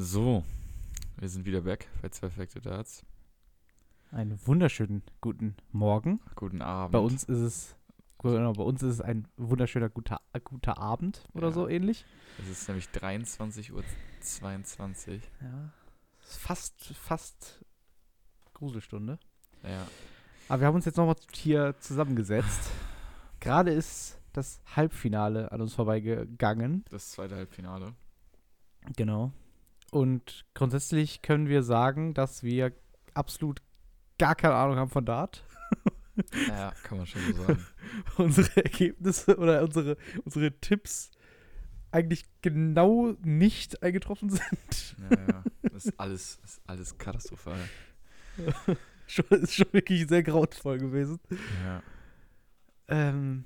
So, wir sind wieder back bei zwei Perfekte Darts. Einen wunderschönen guten Morgen. Guten Abend. Bei uns ist es genau, bei uns ist es ein wunderschöner guter, guter Abend oder Ja. so ähnlich. Es ist nämlich 23.22 Uhr. Ja. Ist Fast fast Gruselstunde. Ja. Aber wir haben uns jetzt nochmal hier zusammengesetzt. Gerade ist das Halbfinale an uns vorbeigegangen. Das zweite Halbfinale. Genau. Und grundsätzlich können wir sagen, dass wir absolut gar keine Ahnung haben von Dart. Ja, kann man schon so sagen. unsere Ergebnisse oder unsere, unsere Tipps eigentlich genau nicht eingetroffen sind. Ja, ja. Das ist alles, das ist alles katastrophal. schon, ist schon wirklich sehr grauenvoll gewesen. Ja. Ähm,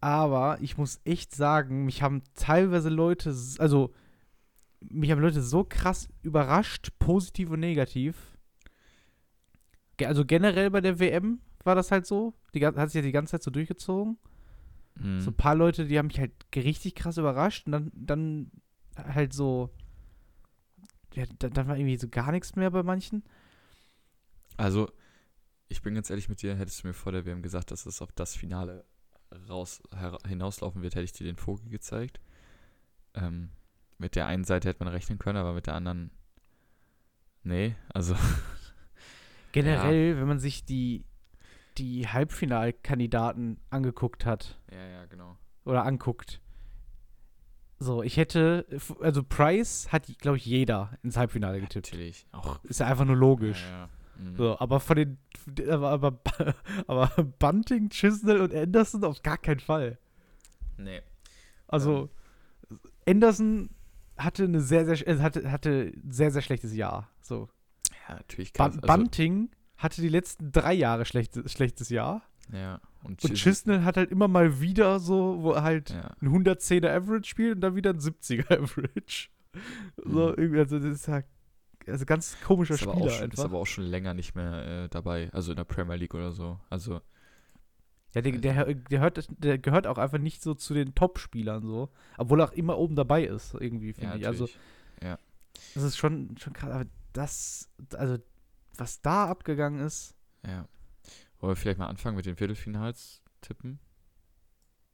aber ich muss echt sagen, mich haben teilweise Leute, also mich haben Leute so krass überrascht, positiv und negativ. Also generell bei der WM war das halt so. Die hat sich ja die ganze Zeit so durchgezogen. Mhm. So ein paar Leute, die haben mich halt richtig krass überrascht und dann, dann halt so. Ja, dann, dann war irgendwie so gar nichts mehr bei manchen. Also, ich bin ganz ehrlich mit dir, hättest du mir vor der WM gesagt, dass es auf das Finale raus, hinauslaufen wird, hätte ich dir den Vogel gezeigt. Ähm, mit der einen Seite hätte man rechnen können, aber mit der anderen. Nee, also. Generell, wenn man sich die, die Halbfinalkandidaten angeguckt hat Ja, ja, genau. oder anguckt. So, ich hätte, also Price hat, glaube ich, jeder ins Halbfinale getippt. Natürlich. Auch. Ist ja einfach nur logisch. Ja, ja. Mhm. So, aber von den, aber, aber, aber Bunting, Chisnell und Anderson auf gar keinen Fall. Nee. Also, Anderson hatte eine sehr, sehr, äh, hatte, hatte ein sehr, sehr schlechtes Jahr. So. Ja, natürlich krass. Also, Bunting hatte die letzten drei Jahre schlechtes, schlechtes Jahr. ja. Und, Und Chisnell hat halt immer mal wieder so, wo er halt Ja. ein 110er Average spielt und dann wieder ein 70er Average. So, Mhm. irgendwie, also das ist halt also ganz komischer Ist Spieler schon, ist einfach. aber auch schon länger nicht mehr äh, dabei, also in der Premier League oder so. Also, Ja, der, der, der, hört, der gehört auch einfach nicht so zu den Top-Spielern so, obwohl er auch immer oben dabei ist, irgendwie, finde ja, ich. Also, natürlich. das ist schon, schon krass, aber das, also, was da abgegangen ist, ja. Wollen wir vielleicht mal anfangen mit den Viertelfinals tippen?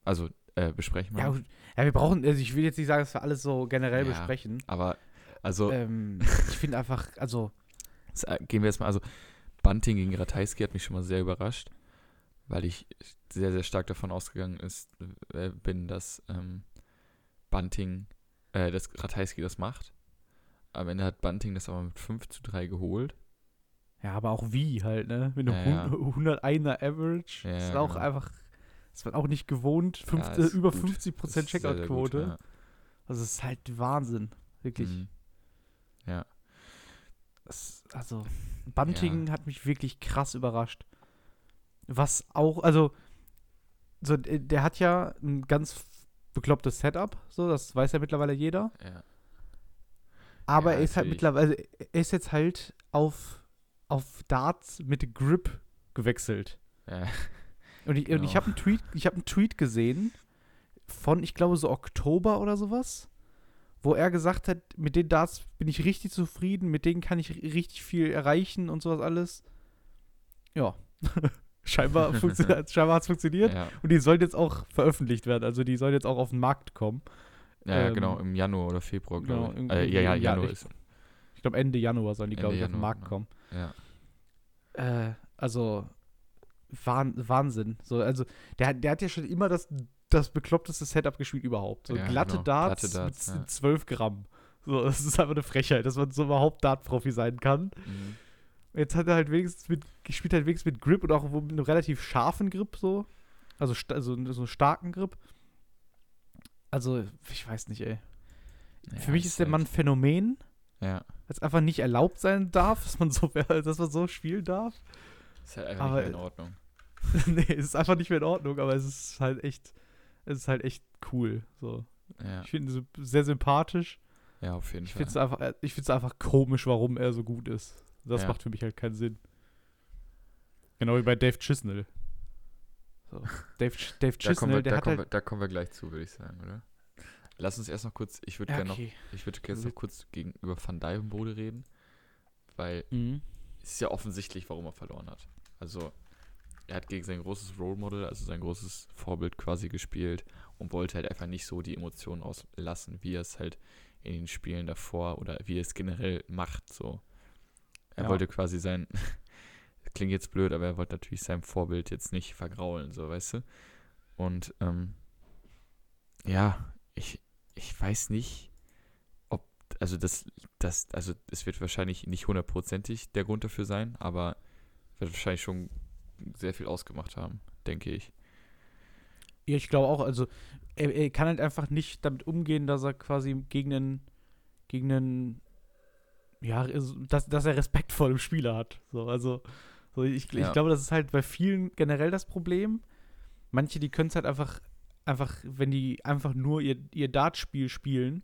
Also, äh, besprechen wir. ja, ja, wir brauchen, also ich will jetzt nicht sagen, dass wir alles so generell Ja. besprechen. Aber, also, Ähm, ich finde einfach, also, gehen wir jetzt mal, also, Bunting gegen Ratajski hat mich schon mal sehr überrascht, weil ich sehr, sehr stark davon ausgegangen ist, äh, bin, dass ähm, Bunting, äh, dass Ratajski das macht. Am Ende hat Bunting das aber mit 5 zu 3 geholt. ja, aber auch wie halt, ne? Mit einem Ja, ja. 101er Average, Ja, ist ja, auch genau. einfach, ist man auch nicht gewohnt, fünf, Ja, äh, ist über gut. 50% Ist sehr, sehr gut, Checkout-Quote. Also, es ist halt Wahnsinn, wirklich. Mhm. Ja. Es, also, Bunting hat mich wirklich krass überrascht. Was auch, also, so, der hat ja ein ganz beklopptes Setup, so, das weiß ja mittlerweile jeder. Ja. Aber Ja, er ist halt mittlerweile, er ist jetzt halt auf, auf Darts mit Grip gewechselt. Ja. Und ich, und ich Genau. habe einen Tweet, ich habe einen Tweet gesehen von, ich glaube, so Oktober oder sowas, wo er gesagt hat, mit den Darts bin ich richtig zufrieden, mit denen kann ich richtig viel erreichen und sowas alles. Ja. scheinbar scheinbar hat es funktioniert. Ja. Und die sollen jetzt auch veröffentlicht werden. Also die sollen jetzt auch auf den Markt kommen. Ja, Ähm, genau, im Januar oder Februar, genau, glaube ich. im- Äh, ja, ja, Januar ja, ist. Ich glaube Ende Januar sollen die, glaube ich, auf den Januar, Markt genau. kommen. Ja. Äh, also Wahn, Wahnsinn. So, also der, hat- der hat ja schon immer das, das bekloppteste Setup gespielt überhaupt. So Ja, glatte, genau. Darts Glatte Darts, mit ja. 12 Gramm. So, das ist einfach eine Frechheit, dass man so überhaupt Dart-Profi sein kann. Mhm. Jetzt hat er halt wenigstens mit, spielt halt wenigstens mit Grip und auch mit einem relativ scharfen Grip so. Also, also so einen starken Grip. Also, ich weiß nicht, ey. Ja, Für mich ist der Mann ein Phänomen, Ja, weil es einfach nicht erlaubt sein darf, dass man so, dass man so spielen darf. ist halt einfach Aber- nicht mehr in Ordnung. nee, es ist einfach nicht mehr in Ordnung, aber es ist halt echt, es ist halt echt cool. So. Ja, Ich finde ihn sehr sympathisch. ja auf jeden Ich Fall. finde es einfach, äh, ich find's einfach komisch, warum er so gut ist. Das Ja. macht für mich halt keinen Sinn. Genau wie bei Dave Chisnell. So. Dave, Ch- Dave da, kommen wir, Chisnell, der da, hat kommen halt, wir, da kommen wir gleich zu, würde ich sagen, oder? lass uns erst noch kurz, ich würde Ja, gerne noch, ich würde jetzt noch kurz gegenüber Van Dijvenbode reden, weil Mhm. es ist ja offensichtlich, warum er verloren hat. Also, er hat gegen sein großes Role Model, also sein großes Vorbild quasi gespielt und wollte halt einfach nicht so die Emotionen auslassen, wie er es halt in den Spielen davor oder wie er es generell macht, so. Er Ja. wollte quasi sein, klingt jetzt blöd, aber er wollte natürlich seinem Vorbild jetzt nicht vergraulen, so, weißt du? Und, ähm, ja, ich, ich weiß nicht, ob, also das, das, also es wird wahrscheinlich nicht hundertprozentig der Grund dafür sein, aber wird wahrscheinlich schon sehr viel ausgemacht haben, denke ich. Ja, ich glaube auch, also er, er kann halt einfach nicht damit umgehen, dass er quasi gegen einen, gegen einen, ja, also, dass, dass er Respekt vor dem Spieler hat. So, also, so ich, Ja. ich glaube, das ist halt bei vielen generell das Problem. Manche, die können es halt einfach, einfach, wenn die einfach nur ihr, ihr Dartspiel spielen,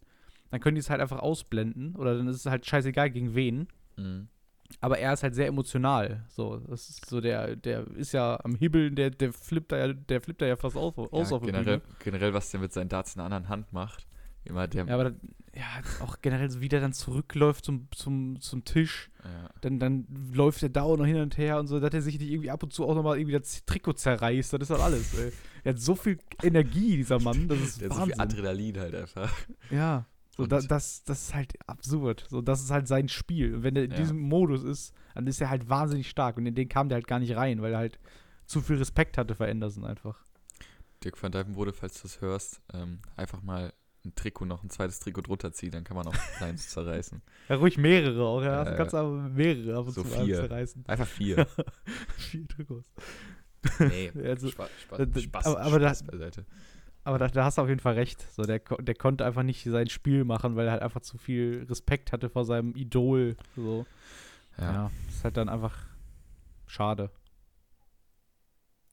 dann können die es halt einfach ausblenden oder dann ist es halt scheißegal gegen wen. Mhm. Aber er ist halt sehr emotional. So, das ist so der, der ist ja am Hibbeln, der, der flippt da ja, der flippt da ja fast aus, aus Ja, auf generell, generell, was der mit seinen Darts in der anderen Hand macht, immer der, Ja, aber dann, ja, auch generell, so wie der dann zurückläuft zum, zum, zum Tisch, ja, dann, dann läuft der da auch noch hin und her und so, dass er sich nicht irgendwie ab und zu auch nochmal irgendwie das Trikot zerreißt, das ist halt alles, ey. Er hat so viel Energie, dieser Mann, das ist der hat so viel Wahnsinn. Adrenalin halt einfach. ja, so, da, das, das ist halt absurd. So, das ist halt sein Spiel. Und wenn er in Ja. diesem Modus ist, dann ist er halt wahnsinnig stark. Und in den kam der halt gar nicht rein, weil er halt zu viel Respekt hatte vor Anderson einfach. Dirk van Dijvenbode, falls du das hörst, ähm, einfach mal ein Trikot, noch ein zweites Trikot drunter ziehen, dann kann man auch seins zerreißen. Ja, ruhig mehrere auch, ja. Du kannst aber mehrere ab und So zu vier. zerreißen. Einfach vier. Vier Trikots. Nee, Also, Spaß, Spaß, aber- aber Spaß da- beiseite. Aber da, da hast du auf jeden Fall recht. So, der, der konnte einfach nicht sein Spiel machen, weil er halt einfach zu viel Respekt hatte vor seinem Idol. So. Ja, Ja, ist halt dann einfach schade.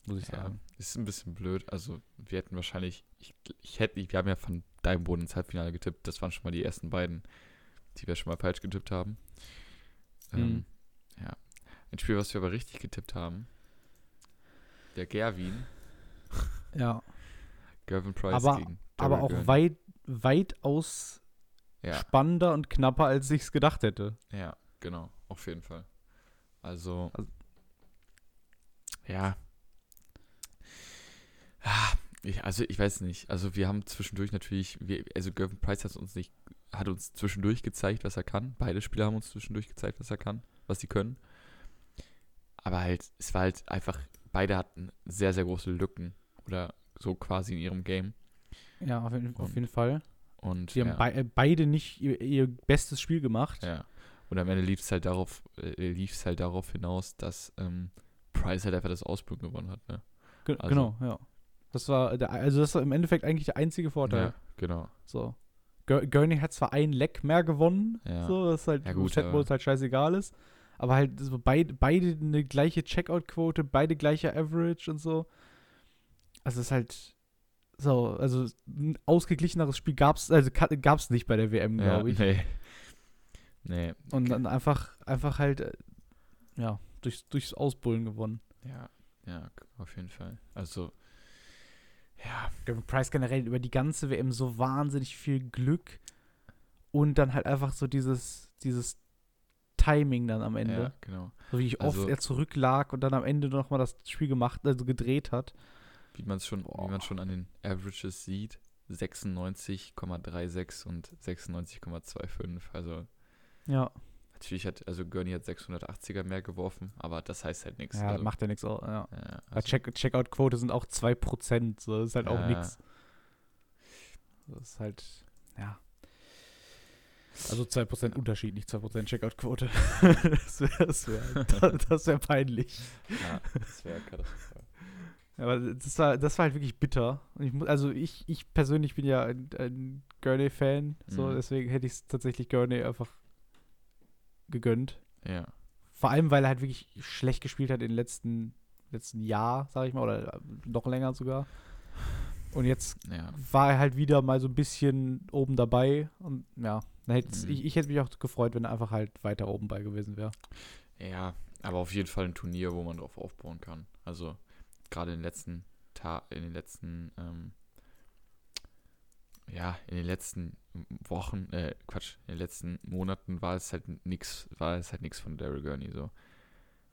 Muss ich ja, sagen. ist ein bisschen blöd. Also, wir hätten wahrscheinlich, ich, ich hätte, wir haben ja von Dijvenbode ins Halbfinale getippt. Das waren schon mal die ersten beiden, die wir schon mal falsch getippt haben. Ähm, Mhm. ja. Ein Spiel, was wir aber richtig getippt haben. Der Gerwin, Ja. Gervin Price Aber- gegen Aber Daryl auch weit, weitaus Ja, spannender und knapper, als ich es gedacht hätte. ja, genau, auf jeden Fall. Also, Also- ja. Ah, Ich, also ich weiß nicht. Also wir haben zwischendurch natürlich, wir, also Gervin Price hat uns nicht, hat uns zwischendurch gezeigt, was er kann. Beide Spieler haben uns zwischendurch gezeigt, was er kann, was sie können. Aber halt, es war halt einfach, beide hatten sehr, sehr große Lücken oder so quasi in ihrem Game. Ja, auf jeden, auf Und- jeden Fall. Und Die haben ja, bei, äh, beide nicht ihr, ihr bestes Spiel gemacht. ja. Und am Ende lief es halt darauf, äh, lief es halt darauf hinaus, dass ähm, Price halt einfach das Ausbruch gewonnen hat, ne? Ge Also- Genau, ja. Das war, der, also das war im Endeffekt eigentlich der einzige Vorteil. Ja, genau. So. Gur- Gurney hat zwar ein Leck mehr gewonnen, Ja. so, das halt Ja, gut, Chatmodus aber- halt scheißegal ist. Aber halt so beid, beide eine gleiche Checkout-Quote, beide gleiche Average und so. Also es ist halt so, also ein ausgeglicheneres Spiel gab's, also gab es nicht bei der WM, Ja, glaube ich. nee. Nee. Und dann einfach, einfach halt, äh, ja, durchs, durchs Ausbullen gewonnen. Ja, ja, auf jeden Fall. Also, ja, Gavin Price generell über die ganze WM so wahnsinnig viel Glück und dann halt einfach so dieses, dieses Timing dann am Ende. ja, genau. So wie oft Also- er zurücklag und dann am Ende nochmal das Spiel gemacht, also gedreht hat. Wie man es schon, wie Boah. man schon an den Averages sieht, 96,36 und 96,25. Also Ja, natürlich hat, also Gurney hat 680er mehr geworfen, aber das heißt halt nichts. ja also, macht ja nichts. Ja. ja, also, Check Checkout-Quote sind auch 2%, so das ist halt auch Ja. nichts. Das ist halt, ja. Also 2% Unterschied, nicht 2% Checkout-Quote. das wäre das wär, das wär peinlich. ja, das wäre katastrophal. Aber das war, das war halt wirklich bitter. Ich muss, also ich, ich persönlich bin ja ein, ein Gurney-Fan, so Mhm. deswegen hätte ich es tatsächlich Gurney einfach gegönnt. Ja, Vor allem, weil er halt wirklich schlecht gespielt hat in den letzten, letzten Jahr, sag ich mal, oder noch länger sogar. Und jetzt ja, war er halt wieder mal so ein bisschen oben dabei. Und ja, Mhm. ich, ich hätte mich auch gefreut, wenn er einfach halt weiter oben bei gewesen wäre. ja, aber auf jeden Fall ein Turnier, wo man drauf aufbauen kann. Also gerade in den letzten Ta in den letzten ähm, ja, in den letzten Wochen, äh, Quatsch, in den letzten Monaten war es halt nix, war es halt nichts von Daryl Gurney so.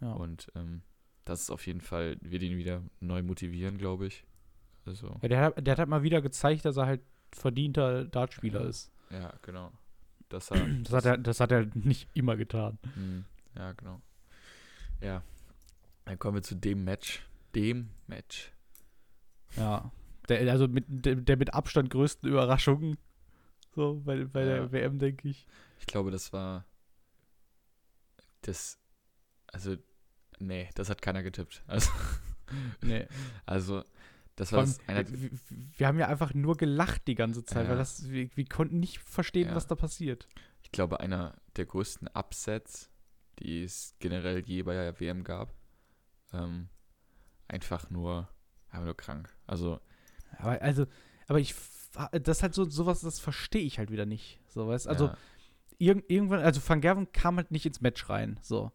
Ja. Und ähm, das ist auf jeden Fall, wird ihn wieder neu motivieren, glaube ich. Also, Ja, der, hat, der hat halt mal wieder gezeigt, dass er halt verdienter Dartspieler Ja. ist. ja, genau. Das, er, Das hat, er, das hat er nicht immer getan. Hm, ja, genau. Ja. Dann kommen wir zu dem Match. Dem Match. Ja. Der, also mit, der, der mit Abstand größten Überraschungen. So, bei, bei Ja. der WM, denke ich. Ich glaube, das war das, also, nee, das hat keiner getippt. Also, Nee. also das war einer, wir, wir haben ja einfach nur gelacht die ganze Zeit, Ja. weil das, wir, wir konnten nicht verstehen, Ja. was da passiert. ich glaube, einer der größten Upsets, die es generell je bei der WM gab. Ähm, einfach nur, einfach nur krank. Also, Aber also, aber ich, das ist halt so, sowas, das verstehe ich halt wieder nicht. So, weißt also, ja, irg irgendwann, also Van Gerven kam halt nicht ins Match rein. So.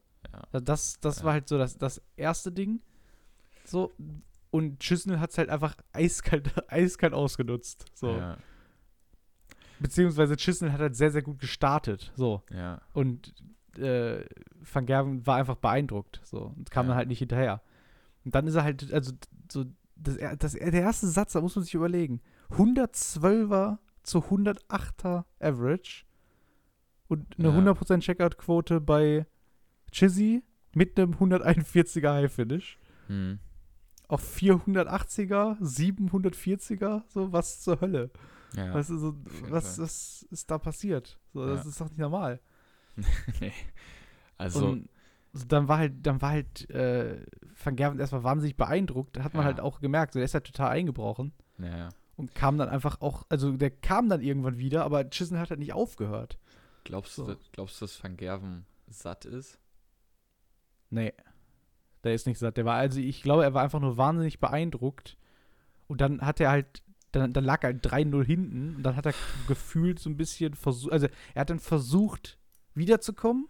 ja, Das, das Ja. war halt so das, das erste Ding. So. Und Chisnell hat es halt einfach eiskalt, eiskalt ausgenutzt. So. Beziehungsweise Chisnell hat halt sehr, sehr gut gestartet. So. ja, Und äh, Van Gerven war einfach beeindruckt. So. Und kam dann halt nicht hinterher. Und dann ist er halt, also so, das, das, der erste Satz, da muss man sich überlegen. 112er zu 108er Average. Und eine Ja. 100% Checkout-Quote bei Chizzy mit einem 141er High-Finish. hm, Auf 480er, 740er, so was zur Hölle. ja. Weißt du, so, was, was ist da passiert? So, Das Ja. ist doch nicht normal. nee. Also, und dann war halt, dann war halt äh, Van Gerven erstmal wahnsinnig beeindruckt. Hat man Ja. halt auch gemerkt, so, der ist halt total eingebrochen naja. und kam dann einfach auch, also der kam dann irgendwann wieder, aber Chisholm hat halt nicht aufgehört. Glaubst, So. du, glaubst du, dass Van Gerven satt ist? Nee. Der ist nicht satt. Der war, also ich glaube, er war einfach nur wahnsinnig beeindruckt. Und dann hat er halt, dann, dann lag er halt 3-0 hinten und dann hat er gefühlt so ein bisschen versucht, also er hat dann versucht, wiederzukommen,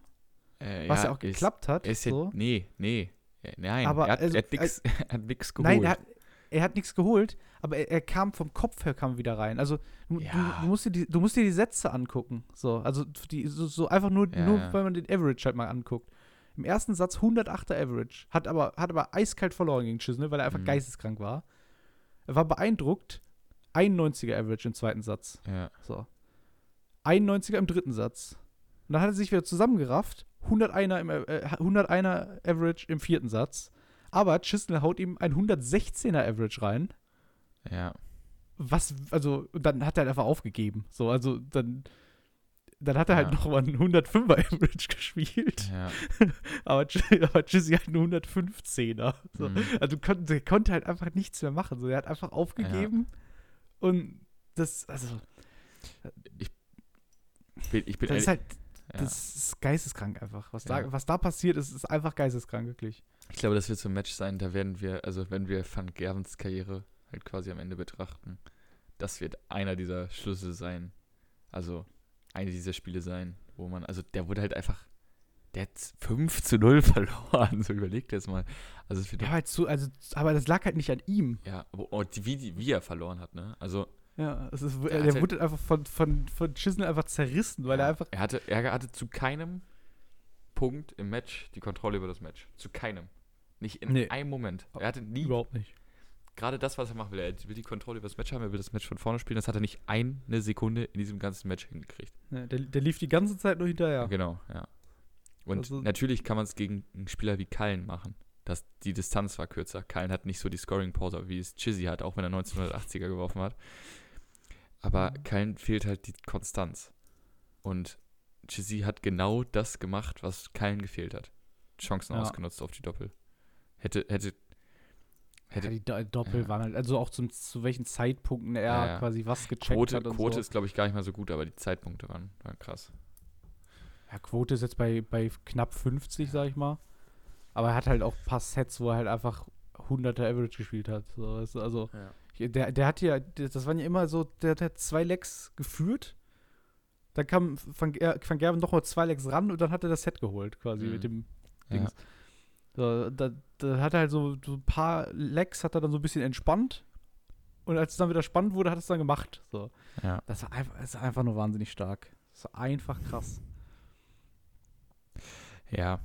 Äh, was ja, auch ist- geklappt hat. Ist so. nee, nee. Äh, Nein, Aber er hat, also, er er hat nix geholt. Nein, er hat, er hat nichts geholt, aber er, er kam vom Kopf her kam wieder rein. Also du, Ja. du, du, musst dir die, du musst dir die Sätze angucken. So, also die, so, so einfach nur, Ja, nur weil man den Average halt mal anguckt. Im ersten Satz 108er Average, hat aber, hat aber eiskalt verloren gegen Chisnell, weil er einfach Mhm. geisteskrank war. Er war beeindruckt. 91er Average im zweiten Satz. ja, So. 91er im dritten Satz. Und dann hat er sich wieder zusammengerafft. 101er, im, äh, 101er Average im vierten Satz. Aber Chisnell haut ihm ein 116er Average rein. ja, Was, also, dann hat er halt einfach aufgegeben. So, also, dann, dann hat er halt Ja. noch mal einen 105er Average gespielt. ja. Aber, aber Chizzy halt einen 115er. So. mhm. Also, kon der konnte halt einfach nichts mehr machen. So, er hat einfach aufgegeben. Und das, also, Ich bin, ich bin das ist halt, ja. das ist geisteskrank einfach. Was, Ja. da, was da passiert ist, ist einfach geisteskrank, wirklich. Ich glaube, das wird so ein Match sein, da werden wir, also wenn wir Van Gervens Karriere halt quasi am Ende betrachten, das wird einer dieser Schlüsse sein. Also eine dieser Spiele sein, wo man, also der wurde halt einfach, der hat 5 zu 0 verloren, so überlegt jetzt mal. Also es wird Ja, halt so, also, aber das lag halt nicht an ihm. ja, aber oh, wie, wie er verloren hat, ne? Also Ja, es ist, Der der, wurde einfach von, von, von Chisnell einfach zerrissen, weil ja, er einfach. er hatte, er hatte zu keinem Punkt im Match die Kontrolle über das Match. Zu keinem. Nicht in Nee. einem Moment. Er hatte nie Überhaupt nicht. gerade das, was er machen will. Er will die Kontrolle über das Match haben, er will das Match von vorne spielen. Das hat er nicht eine Sekunde in diesem ganzen Match hingekriegt. Ja, der, der lief die ganze Zeit nur hinterher. Genau, ja. Und Also- natürlich kann man es gegen einen Spieler wie Kallen machen. Das, die Distanz war kürzer. Kallen hat nicht so die Scoring-Pause, wie es Chizzy hat, auch wenn er 1980er geworfen hat. Aber. Kallen fehlt halt die Konstanz. Und Chizzy hat genau das gemacht, was Kallen gefehlt hat. Chancen Ja. ausgenutzt auf die Doppel. Hätte, hätte, hätte Ja, die Do Doppel ja. waren halt, also auch zum, zu welchen Zeitpunkten er Ja, ja. quasi was gecheckt Quote, hat und Quote so. ist, glaube ich, gar nicht mal so gut, aber die Zeitpunkte waren, waren krass. Ja, Quote ist jetzt bei, bei knapp 50, sag ich mal. Aber er hat halt auch ein paar Sets, wo er halt einfach 100er Average gespielt hat. So, also, Ja. Der, der hat ja, das waren ja immer so, der, der hat zwei Lecks geführt. Dann kam Van, Van Gerven noch mal zwei Lecks ran und dann hat er das Set geholt, quasi Mhm. mit dem Ja. Dings. So, da, da hat er halt so, so ein paar Lecks, hat er dann so ein bisschen entspannt. Und als es dann wieder spannend wurde, hat es dann gemacht. So. Ja. Das war einfach, das war einfach nur wahnsinnig stark. Das war einfach krass. Ja,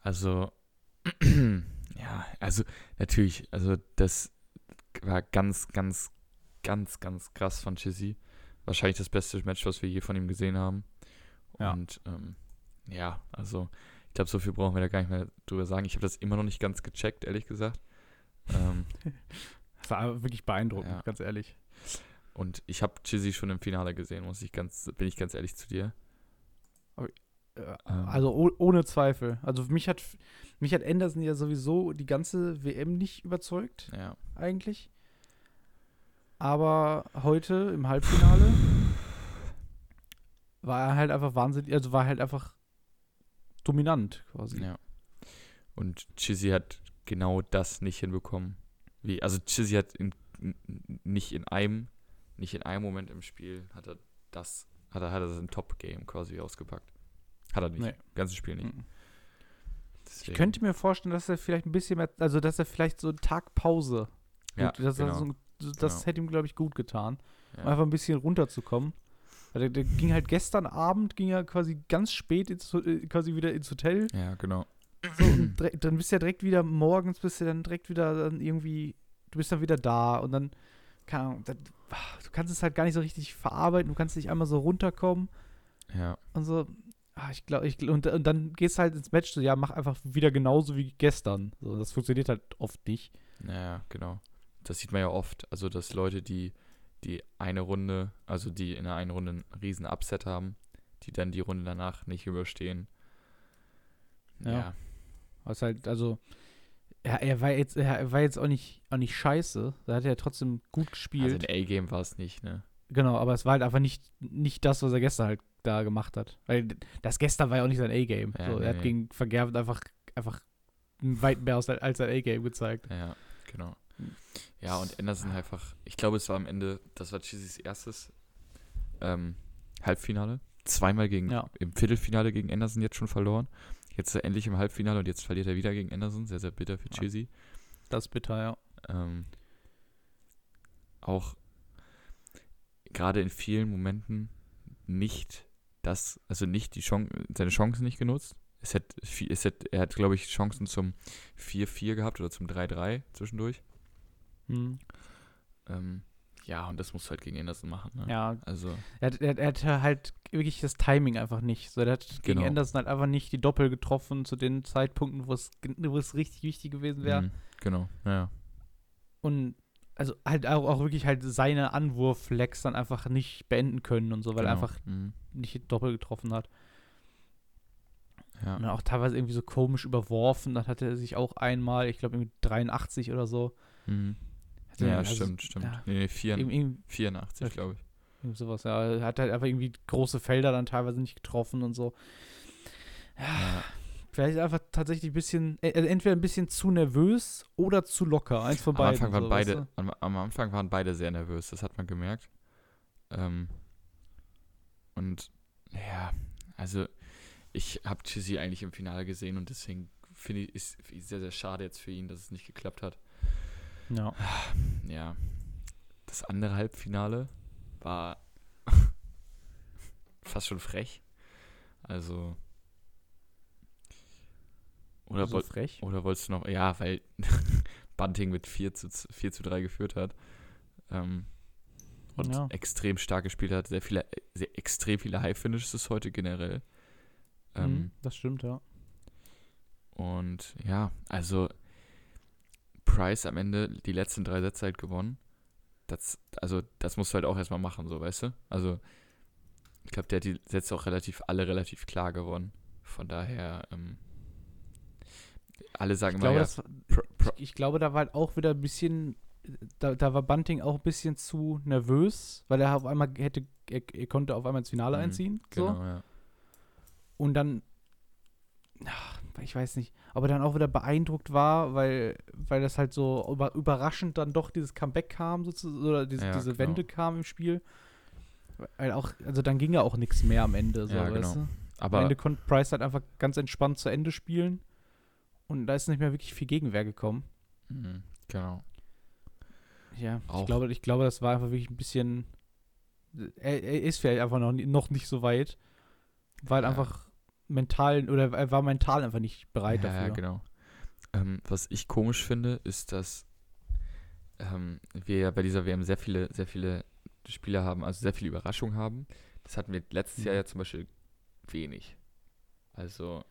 also, ja, also natürlich, also das war ganz, ganz, ganz, ganz krass von Chizzy. Wahrscheinlich das beste Match, was wir je von ihm gesehen haben. Ja. Und ähm, ja, also ich glaube, so viel brauchen wir da gar nicht mehr drüber sagen. Ich habe das immer noch nicht ganz gecheckt, ehrlich gesagt. ähm, Das war wirklich beeindruckend, Ja. ganz ehrlich. und ich habe Chizzy schon im Finale gesehen, muss ich ganz, bin ich ganz ehrlich zu dir. Äh, Ähm. Also oh, ohne Zweifel. Also mich hat, mich hat Anderson ja sowieso die ganze WM nicht überzeugt, Ja. eigentlich. Aber heute im Halbfinale war er halt einfach wahnsinnig, also war halt einfach dominant quasi. Ja. Und Chizzy hat genau das nicht hinbekommen. Wie, also Chizzy hat in, nicht in einem, nicht in einem Moment im Spiel hat er das, hat er, hat er sein Top-Game quasi ausgepackt. Hat er nicht. Nee. Ganzes Spiel nicht. Mhm. Ich könnte mir vorstellen, dass er vielleicht ein bisschen mehr, also dass er vielleicht so einen Tag Pause, ja, gut, das, genau. so, das Genau. hätte ihm, glaube ich, gut getan, um ja. einfach ein bisschen runterzukommen. Weil Der, der ging halt gestern Abend, ging er quasi ganz spät ins, äh, quasi wieder ins Hotel. ja, genau. So, direkt- dann bist du ja direkt wieder morgens, bist du dann direkt wieder dann irgendwie, du bist dann wieder da und dann, keine Ahnung, dann, ah, du kannst es halt gar nicht so richtig verarbeiten, du kannst nicht einmal so runterkommen Ja, und so. Ah, ich glaube, ich, und, und dann gehst du halt ins Match, so, ja, mach einfach wieder genauso wie gestern. So, das funktioniert halt oft nicht. ja, genau. Das sieht man ja oft. Also, dass Leute, die die eine Runde, also die in der einen Runde einen riesen Upset haben, die dann die Runde danach nicht überstehen. Ja. ja. Was halt, also, er, er war jetzt, er war jetzt auch nicht, auch nicht scheiße. Da hat er ja trotzdem gut gespielt. Also ein A-Game war es nicht, ne? Genau, aber es war halt einfach nicht, nicht das, was er gestern halt da gemacht hat. Weil das gestern war ja auch nicht sein A-Game. Ja, so, nee, er hat nee. gegen Vergerben einfach, einfach weit mehr aus, als sein A-Game gezeigt. Ja, genau. Hm. Ja, und Anderson einfach, ich glaube, es war am Ende, das war Chizzys erstes ähm, Halbfinale. Zweimal gegen, Ja. im Viertelfinale gegen Anderson jetzt schon verloren. Jetzt ist er endlich im Halbfinale und jetzt verliert er wieder gegen Anderson. Sehr, sehr bitter für. Chizzy. Das ist bitter, ja. Ähm, auch gerade in vielen Momenten nicht das, also nicht die Chance, seine Chancen nicht genutzt. Es hat, es hat, er hat, glaube ich, Chancen zum 4-4 gehabt oder zum 3-3 zwischendurch. Hm. Ähm, ja, und das musst du halt gegen Anderson machen. Ne? Ja, Also, er, hat- er, er hatte halt wirklich das Timing einfach nicht. So, er hat gegen Genau. Anderson halt einfach nicht die Doppel getroffen zu den Zeitpunkten, wo es, wo es richtig wichtig gewesen wäre. mhm, genau, ja. Und also halt auch, auch wirklich halt seine Anwurf-Flex dann einfach nicht beenden können und so, weil er genau. einfach Mhm, nicht Doppel getroffen hat. ja. Und auch teilweise irgendwie so komisch überworfen. Dann hatte er sich auch einmal, ich glaube, irgendwie 83 oder so. Mhm. Ja, also- stimmt, stimmt. ja. Nee, nee, vier, Irgendwie, irgendwie 84, glaube ich. irgendwie sowas, ja. Er hat halt einfach irgendwie große Felder dann teilweise nicht getroffen und so. Ja, Ja. Vielleicht einfach tatsächlich ein bisschen, äh, also entweder ein bisschen zu nervös oder zu locker. Eins von Am beiden. Anfang waren so, beide, weißt am, am Anfang waren beide sehr nervös, das hat man gemerkt. Ähm, und ja, also ich habe Chizzy eigentlich im Finale gesehen und deswegen finde ich, ist ist sehr, sehr schade jetzt für ihn, dass es nicht geklappt hat. Ja. Ja, das andere Halbfinale war fast schon frech. Also, oder, so frech. oder wolltest du noch, ja, weil Bunting mit 4 zu, 4 zu 3 geführt hat. Ähm, und Ja. extrem stark gespielt hat, sehr viele, sehr extrem viele High-Finishes heute generell. Ähm, Mhm, das stimmt, ja. Und ja, also Price am Ende die letzten drei Sätze halt gewonnen. Das, also, das musst du halt auch erstmal machen, so, weißt du? Also, ich glaube, der hat die Sätze auch relativ, alle relativ klar gewonnen. Von daher, ähm, alle sagen Ich immer, glaube, ja, das, Pro, Pro, ich glaube, da war halt auch wieder ein bisschen, da, da war Bunting auch ein bisschen zu nervös, weil er auf einmal hätte, er, er konnte auf einmal ins Finale Mhm, einziehen. So. genau, ja. Und dann, ach, ich weiß nicht, ob er dann auch wieder beeindruckt war, weil, weil das halt so über, überraschend dann doch dieses Comeback kam, sozusagen, oder diese, Ja, diese genau. Wende kam im Spiel. Weil auch, also dann ging ja auch nichts mehr am Ende, so, Ja, weißt genau. du? Am Aber Ende konnte Price halt einfach ganz entspannt zu Ende spielen. Und da ist nicht mehr wirklich viel Gegenwehr gekommen. Mhm, genau. Ja, Auch. ich glaube, ich glaube, das war einfach wirklich ein bisschen. Er, er ist vielleicht einfach noch, noch nicht so weit, weil Ja. einfach mental oder er war mental einfach nicht bereit ja, dafür. Ja, genau. Ähm, was ich komisch finde, ist, dass ähm, wir ja bei dieser WM sehr viele, sehr viele Spieler haben, also sehr viele Überraschungen haben. Das hatten wir letztes Jahr Mhm. ja zum Beispiel wenig. Also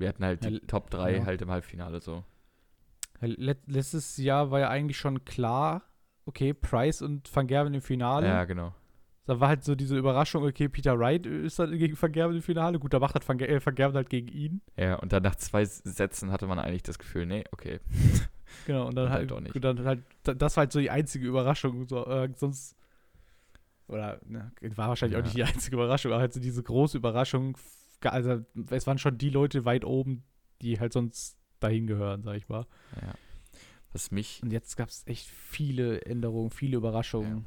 wir hatten halt Ja, die Top 3 ja. halt im Halbfinale so. Letztes Jahr war ja eigentlich schon klar, okay, Price und Van Gerwen im Finale. Ja, genau. Da war halt so diese Überraschung, okay, Peter Wright ist dann gegen Van Gerwen im Finale. Gut, da macht halt Van, Ger äh, Van Gerwen halt gegen ihn. Ja, und dann nach zwei Sätzen hatte man eigentlich das Gefühl, nee, okay. Genau, und dann Und halt, halt auch dann halt, da- das war halt so die einzige Überraschung. So, äh, sonst, oder, ne, war wahrscheinlich auch Ja. nicht die einzige Überraschung, aber halt so diese große Überraschung. Also, es waren schon die Leute weit oben, die halt sonst dahin gehören, sag ich mal. Ja. Was mich, Und jetzt gab es echt viele Änderungen, viele Überraschungen.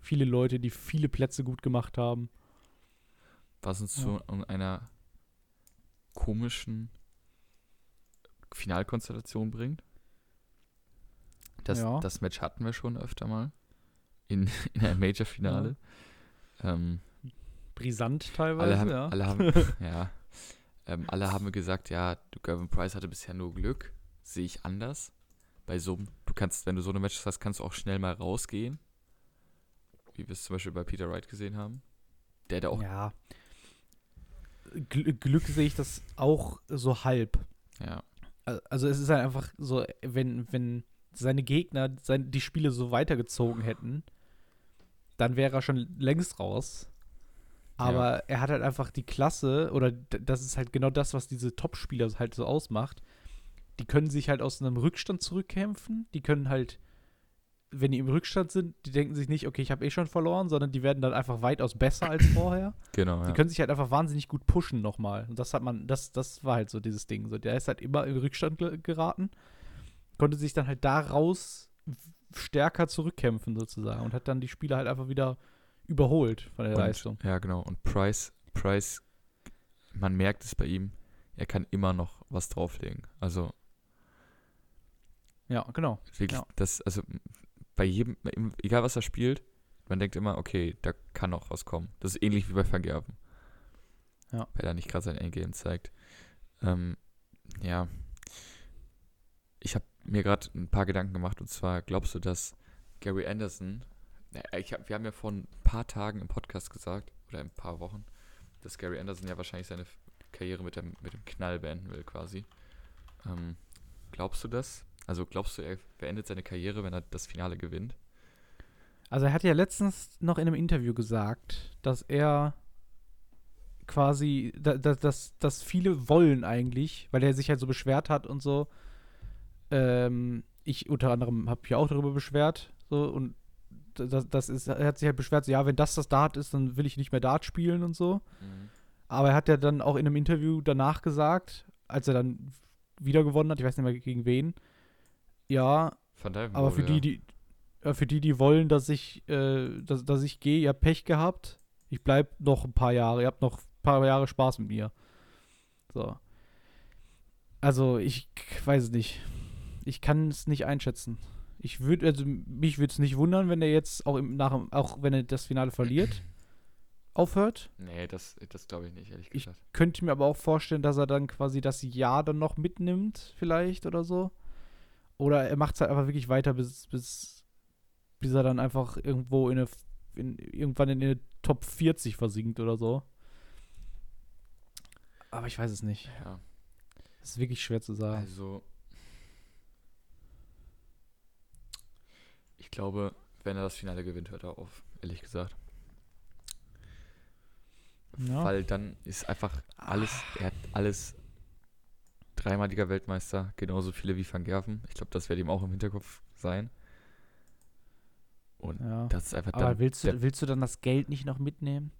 Viele Leute, die viele Plätze gut gemacht haben. was uns Ja. zu einer komischen Finalkonstellation bringt. Das, Ja. das Match hatten wir schon öfter mal in, in einem Major-Finale. Ähm, Brisant teilweise, alle, haben, ja. alle haben, ja, ähm, alle haben gesagt, ja, du, Gervin Price hatte bisher nur Glück. Sehe ich anders. Bei so du kannst, wenn du so eine Matches hast, kannst du auch schnell mal rausgehen. Wie wir es zum Beispiel bei Peter Wright gesehen haben. Der da auch, ja. Gl Glück sehe ich das auch so halb. ja, Al- Also es ist halt einfach so, wenn, wenn seine Gegner sein, die Spiele so weitergezogen hätten, dann wäre er schon längst raus. Aber er hat halt einfach die Klasse, oder das ist halt genau das, was diese Top-Spieler halt so ausmacht. Die können sich halt aus einem Rückstand zurückkämpfen. Die können halt, wenn die im Rückstand sind, die denken sich nicht, okay, ich habe eh schon verloren, sondern die werden dann einfach weitaus besser als vorher. genau, Die ja. können sich halt einfach wahnsinnig gut pushen nochmal. Und das hat man, das, das war halt so dieses Ding. So, der ist halt immer in Rückstand ge- geraten, konnte sich dann halt daraus stärker zurückkämpfen sozusagen und hat dann die Spieler halt einfach wieder überholt von der Und, Leistung. Ja, genau. Und Price, Price, man merkt es bei ihm, er kann immer noch was drauflegen. Also Ja, genau. wirklich, Ja. das, also bei jedem, egal was er spielt, man denkt immer, okay, da kann noch was kommen. Das ist ähnlich wie bei Van Gerven. Ja. Weil er nicht gerade sein Endgame zeigt. Ähm, ja. Ich habe mir gerade ein paar Gedanken gemacht und zwar, glaubst du, dass Gary Anderson, hab, wir haben ja vor ein paar Tagen im Podcast gesagt, oder ein paar Wochen, dass Gary Anderson ja wahrscheinlich seine Karriere mit dem, mit dem Knall beenden will, quasi. Ähm, glaubst du das? Also glaubst du, er beendet seine Karriere, wenn er das Finale gewinnt? Also er hat ja letztens noch in einem Interview gesagt, dass er quasi, da, da, dass, dass viele wollen eigentlich, weil er sich halt so beschwert hat und so. Ähm, ich unter anderem habe mich auch darüber beschwert, so und das, das ist, er hat sich halt beschwert, so, ja, wenn das das Dart ist, dann will ich nicht mehr Dart spielen und so. Aber er hat ja dann auch in einem Interview danach gesagt, als er dann wieder gewonnen hat, ich weiß nicht mehr gegen wen, ja, aber für die, die, äh, für die, die wollen, dass ich, äh, dass, dass ich gehe, ihr habt Pech gehabt. Ich bleib noch ein paar Jahre. Ihr habt noch ein paar Jahre Spaß mit mir. So. Also, ich weiß es nicht. Ich kann es nicht einschätzen. Ich würde, also mich würde es nicht wundern, wenn er jetzt auch im, nach, auch wenn er das Finale verliert, aufhört. Nee, das, das glaube ich nicht, ehrlich Ich- gesagt. Könnte mir aber auch vorstellen, dass er dann quasi das Jahr dann noch mitnimmt, vielleicht oder so. Oder er macht es halt einfach wirklich weiter, bis, bis, bis er dann einfach irgendwo in eine, in, irgendwann in eine Top 40 versinkt oder so. Aber ich weiß es nicht. Ja, Das ist wirklich schwer zu sagen. also ich glaube, wenn er das Finale gewinnt, hört er auf, ehrlich gesagt. Ja. Weil dann ist einfach alles, er hat alles dreimaliger Weltmeister, genauso viele wie Van Gerven. Ich glaube, das wird ihm auch im Hinterkopf sein. Und Ja. das ist einfach Aber dann, willst der, du, willst du dann das Geld nicht noch mitnehmen?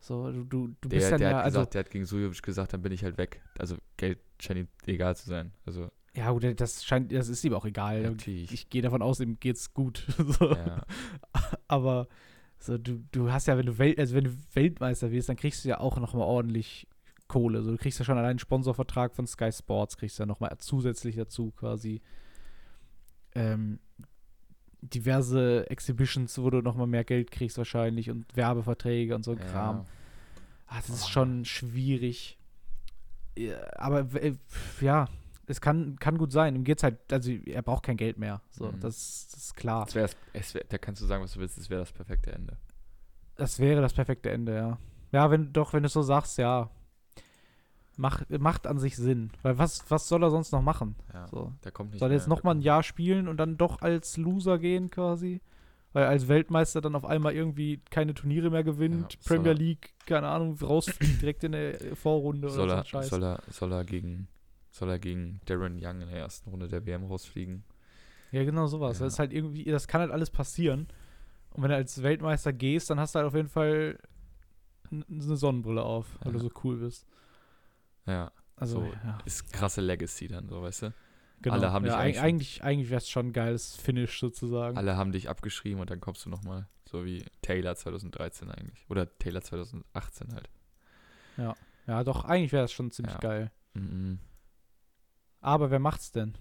So, du, du, du der, bist dann der ja, hat also, gesagt, der hat gegen Sujovic gesagt, dann bin ich halt weg. Also Geld scheint ihm egal zu sein. Also ja gut, das scheint, das ist ihm auch egal. natürlich. Ich gehe davon aus, ihm geht's gut. so. ja, Aber so, du, du hast ja, wenn du Welt, also wenn du Weltmeister wirst, dann kriegst du ja auch nochmal ordentlich Kohle. So, du kriegst ja schon allein einen Sponsorvertrag von Sky Sports, kriegst du ja nochmal zusätzlich dazu quasi. ähm, diverse Exhibitions, wo du nochmal mehr Geld kriegst wahrscheinlich und Werbeverträge und so ein Kram. Ah, das ist Oh. schon schwierig. Ja, aber äh, ja, es kann, kann gut sein. Ihm geht's halt, also er braucht kein Geld mehr. So, Mhm. das, das ist klar. Das wär's, es wär, da kannst du sagen, was du willst, es wäre das perfekte Ende. Das wäre das perfekte Ende, ja. Ja, wenn doch, wenn du es so sagst, ja. Mach, macht an sich Sinn. Weil was, was soll er sonst noch machen? Ja, So. da kommt nicht Soll er jetzt nochmal ein Jahr spielen und dann doch als Loser gehen quasi? Weil als Weltmeister dann auf einmal irgendwie keine Turniere mehr gewinnt, Ja, Premier er- League, keine Ahnung, rausfliegt direkt in der Vorrunde soll oder so Scheiß. soll er, soll er gegen, soll er gegen Darren Young in der ersten Runde der WM rausfliegen? Ja, genau sowas. Ja. Das ist halt irgendwie, das kann halt alles passieren. Und wenn du als Weltmeister gehst, dann hast du halt auf jeden Fall eine Sonnenbrille auf, weil Ja. du so cool bist. Ja, Also, So, ja, ist krasse Legacy dann, so, weißt du? genau. alle haben dich ja, eigentlich eigentlich, eigentlich wäre es schon ein geiles Finish sozusagen. Alle haben dich abgeschrieben und dann kommst du nochmal, so wie Taylor 2013 eigentlich. Oder Taylor 2018 halt. Ja, doch, eigentlich wäre das schon ziemlich Ja. geil. Mhm. Aber wer macht's denn?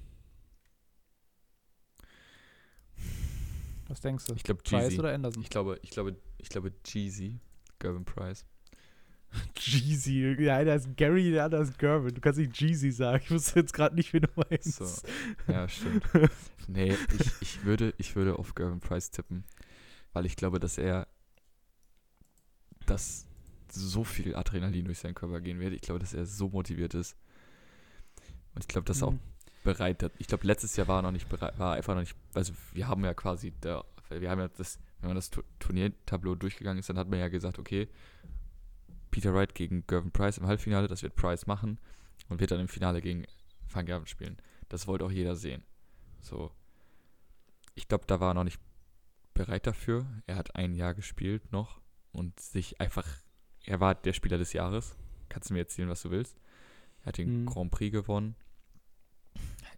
Was denkst du? Ich glaube, Price oder Anderson? Ich glaube, ich glaube, ich glaube, Jeezy, Gervin Price. Jeezy. Der eine ist Gary, der andere ist Gervin. Du kannst nicht Jeezy sagen. Ich wusste jetzt gerade nicht, wie du meinst. So. Ja, stimmt. nee, ich, ich, würde, ich würde auf Gervin Price tippen, weil ich glaube, dass er dass so viel Adrenalin durch seinen Körper gehen wird. Ich glaube, dass er so motiviert ist. Und ich glaube, dass er auch Mhm. bereit. Ich glaube, letztes Jahr war er noch nicht bereit, war einfach noch nicht, also wir haben ja quasi, da, wir haben ja das, wenn man das Tu- Turniertableau durchgegangen ist, dann hat man ja gesagt, okay, Peter Wright gegen Gervin Price im Halbfinale, das wird Price machen und wird dann im Finale gegen Van Gerven spielen. Das wollte auch jeder sehen. So. Ich glaube, da war er noch nicht bereit dafür. Er hat ein Jahr gespielt noch und sich einfach, er war der Spieler des Jahres. Kannst du mir erzählen, was du willst. Er hat den Mhm. Grand Prix gewonnen.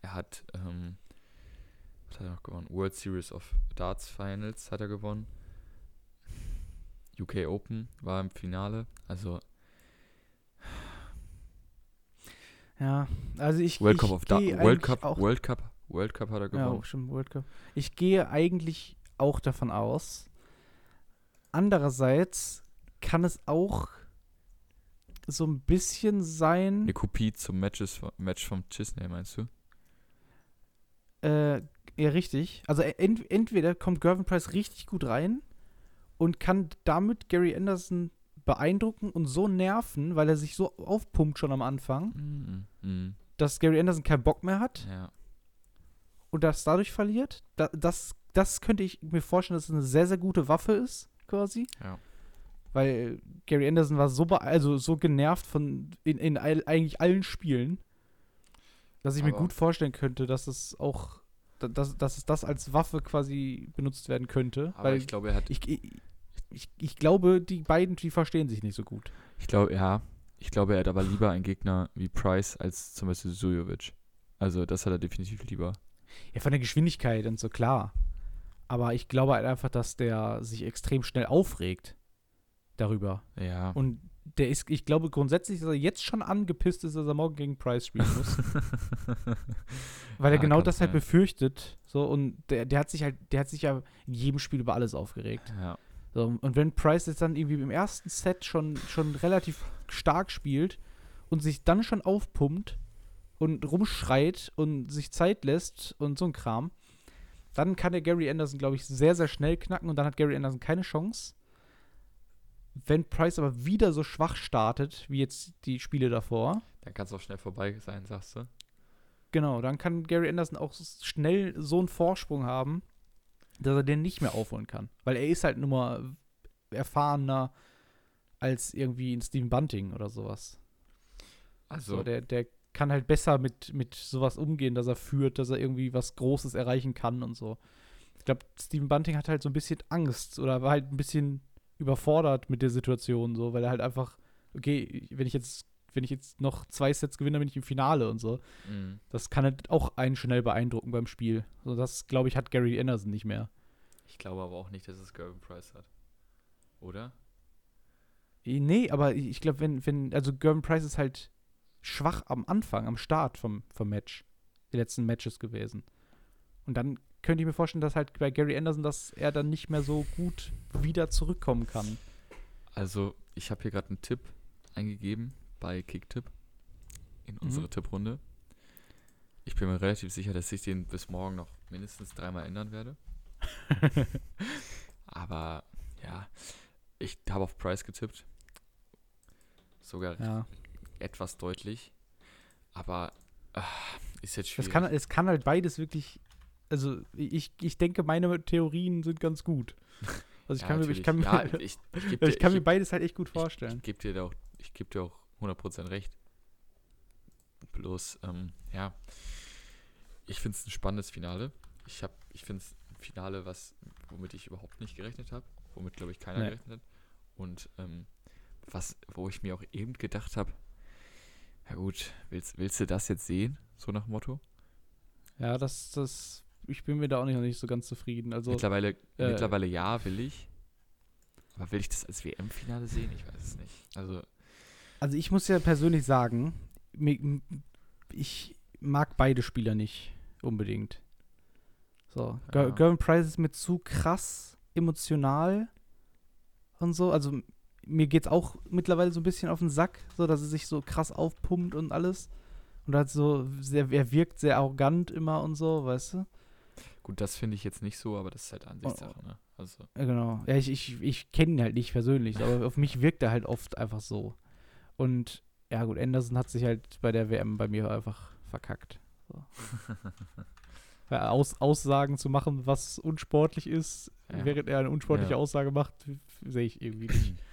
Er hat, ähm, was hat er noch gewonnen? World Series of Darts Finals hat er gewonnen. UK Open war im Finale. Also Ja, also ich. World ich Cup of Darts, World Cup, Auch, World Cup, World Cup hat er ja, gewonnen. stimmt, World Cup. Ich gehe eigentlich auch davon aus. Andererseits kann es auch so ein bisschen sein. Eine Kopie zum Matches, Match vom Chisney, meinst du? Äh, ja, richtig. Also e- ent entweder kommt Gervin Price richtig gut rein und kann damit Gary Anderson beeindrucken und so nerven, weil er sich so aufpumpt schon am Anfang, Mhm. Mhm. dass Gary Anderson keinen Bock mehr hat Ja. und das dadurch verliert. Da, das, das könnte ich mir vorstellen, dass es eine sehr, sehr gute Waffe ist, quasi. Ja. Weil Gary Anderson war so, also so genervt von in, in all, eigentlich allen Spielen, dass ich mir Aber- gut vorstellen könnte, dass es auch, da- dass, dass es das als Waffe quasi benutzt werden könnte. Aber weil ich glaube, er hat. ich, ich, ich, ich glaube, die beiden, die verstehen sich nicht so gut. Ich glaube, ja. Ich glaube, er hat aber lieber einen Gegner wie Price als zum Beispiel Sujovic. Also, das hat er definitiv lieber. Ja, von der Geschwindigkeit und so, klar. Aber ich glaube halt einfach, dass der sich extrem schnell aufregt darüber. Ja. Und der ist, ich glaube grundsätzlich, dass er jetzt schon angepisst ist, dass er morgen gegen Price spielen muss. weil er Ja, genau das halt sein. befürchtet. So, und der, der hat sich halt, der hat sich ja in jedem Spiel über alles aufgeregt. ja. So, und wenn Price jetzt dann irgendwie im ersten Set schon, schon relativ stark spielt und sich dann schon aufpumpt und rumschreit und sich Zeit lässt und so ein Kram, dann kann der Gary Anderson, glaube ich, sehr, sehr schnell knacken und dann hat Gary Anderson keine Chance. Wenn Price aber wieder so schwach startet, wie jetzt die Spiele davor, Dann kann es auch schnell vorbei sein, sagst du. genau, dann kann Gary Anderson auch schnell so einen Vorsprung haben, dass er den nicht mehr aufholen kann. Weil er ist halt nur mal erfahrener als irgendwie ein Steven Bunting oder sowas. Also, So, der, der kann halt besser mit, mit sowas umgehen, dass er führt, dass er irgendwie was Großes erreichen kann und so. Ich glaube, Steven Bunting hat halt so ein bisschen Angst oder war halt ein bisschen überfordert mit der Situation, so, weil er halt einfach, okay, wenn ich jetzt, wenn ich jetzt noch zwei Sets gewinne, dann bin ich im Finale und so. mh. Das kann halt auch einen schnell beeindrucken beim Spiel. So, das, glaube ich, hat Gary Anderson nicht mehr. ich glaube aber auch nicht, dass es Gervin Price hat. Oder? Nee, aber ich ich glaube, wenn, wenn, also Gervin Price ist halt schwach am Anfang, am Start vom, vom Match, die letzten Matches gewesen. Und dann könnte ich mir vorstellen, dass halt bei Gary Anderson, dass er dann nicht mehr so gut wieder zurückkommen kann. Also, ich habe hier gerade einen Tipp eingegeben bei Kicktipp in Mhm. unsere Tipprunde. Ich bin mir relativ sicher, dass ich den bis morgen noch mindestens dreimal ändern werde. Aber ja, ich habe auf Price getippt. Sogar Ja. etwas deutlich. Aber ah, ist jetzt Es schwierig. kann, es kann halt beides wirklich. Also, ich, ich denke, meine Theorien sind ganz gut. Also, ich Ja, kann, mir, ich kann, mir, ja, ich, ich, geb dir- ich kann mir beides halt echt gut vorstellen. ich gebe dir, da auch- ich geb dir auch 100% recht. Bloß, ähm, ja, ich finde es ein spannendes Finale. Ich, hab- ich finde es ein Finale, was, womit ich überhaupt nicht gerechnet habe. Womit, glaube ich, keiner Nee. gerechnet hat. Und ähm, was, wo ich mir auch eben gedacht habe, ja gut, willst, willst du das jetzt sehen? So nach Motto. Ja, das, das. Ich bin mir da auch nicht, noch nicht so ganz zufrieden. Also, mittlerweile, äh, mittlerweile ja, will ich. Aber will ich das als WM-Finale sehen? Ich weiß es nicht. Also, also ich muss ja persönlich sagen, ich mag beide Spieler nicht unbedingt. So, Ja. Gervin Price ist mir zu krass emotional und so. Also mir geht's auch mittlerweile so ein bisschen auf den Sack, so dass er sich so krass aufpumpt und alles. Und halt so, sehr, er wirkt sehr arrogant immer und so, weißt du? Gut, das finde ich jetzt nicht so, aber das ist halt Ansichtssache, ne? Also, Ja, genau. Ja, ich, ich, ich kenne ihn halt nicht persönlich, aber auf mich wirkt er halt oft einfach so. Und ja, gut, Anderson hat sich halt bei der WM bei mir einfach verkackt. So. Aus, Aussagen zu machen, was unsportlich ist, Ja. während er eine unsportliche Ja. Aussage macht, sehe ich irgendwie nicht.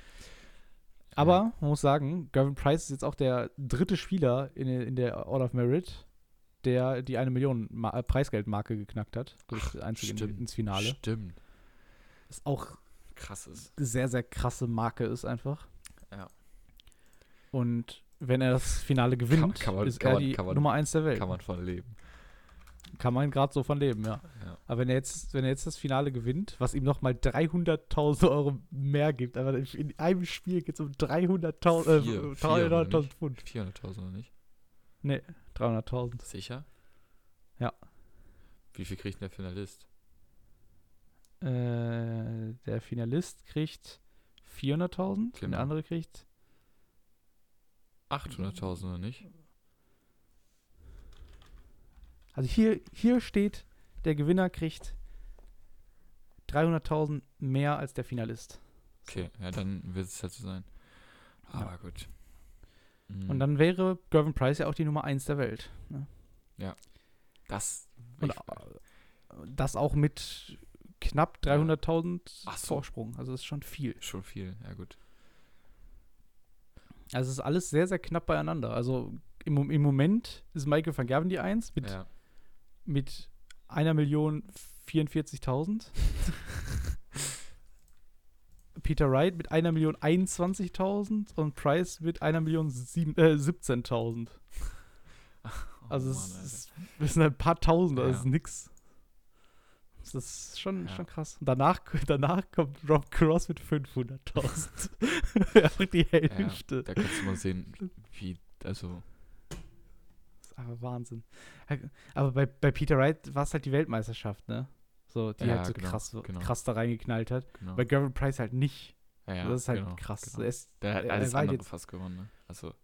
Aber man muss sagen, Gavin Price ist jetzt auch der dritte Spieler in, in der All of Merit, der die eine Million Ma äh, Preisgeldmarke geknackt hat. Einzug in, stimmt. ins Finale. Stimmt. ist auch Krass ist. sehr, sehr krasse Marke ist einfach. Ja. Und wenn er das Finale gewinnt, kann man- ist kann er man- die kann man- Nummer 1 der Welt. Kann man von leben. Kann man gerade so von leben, ja. Ja. Aber wenn er jetzt, wenn er jetzt das Finale gewinnt, was ihm nochmal 300.000 Euro mehr gibt, aber in einem Spiel geht es um 300.000 Vier- äh, vier, oder 300.000 nicht? Pfund. 400.000 oder nicht? Nee, 300.000. Sicher? Ja. Wie viel kriegt denn der Finalist? Äh, der Finalist kriegt 400.000, und Genau. der andere kriegt 800.000 oder nicht? Also hier, hier steht, der Gewinner kriegt 300.000 mehr als der Finalist. Okay, ja, dann wird es halt so sein. Ja. Aber gut. Mhm. Und dann wäre Gervin Price ja auch die Nummer 1 der Welt. Ne? Das. Und äh, das auch mit knapp 300.000 Ach so. Vorsprung. Also das ist schon viel. schon viel, ja gut. Also es ist alles sehr, sehr knapp beieinander. Also im, im Moment ist Michael van Gerven die 1 mit, Ja. mit einer Million 44.000. Peter Wright mit einer Million 21.000 und Price mit einer Million sieben- äh, 17.000. Also Oh es, Mann, Alter. ist, es sind ein paar Tausend, das Ja. ist nix. Das ist schon, Ja. schon krass. Und danach, danach kommt Rob Cross mit 500.000. Einfach die Hälfte. Da kannst du mal sehen, wie, also, Das ist einfach Wahnsinn. Aber bei, bei Peter Wright war es halt die Weltmeisterschaft, ne? So, die Ja, halt so genau, krass, genau. krass da reingeknallt hat. genau. Bei Gavin Price halt nicht. ja, ja, das ist halt genau, krass. Genau. Er ist, Der hat alles er andere jetzt- fast gewonnen, ne? Also,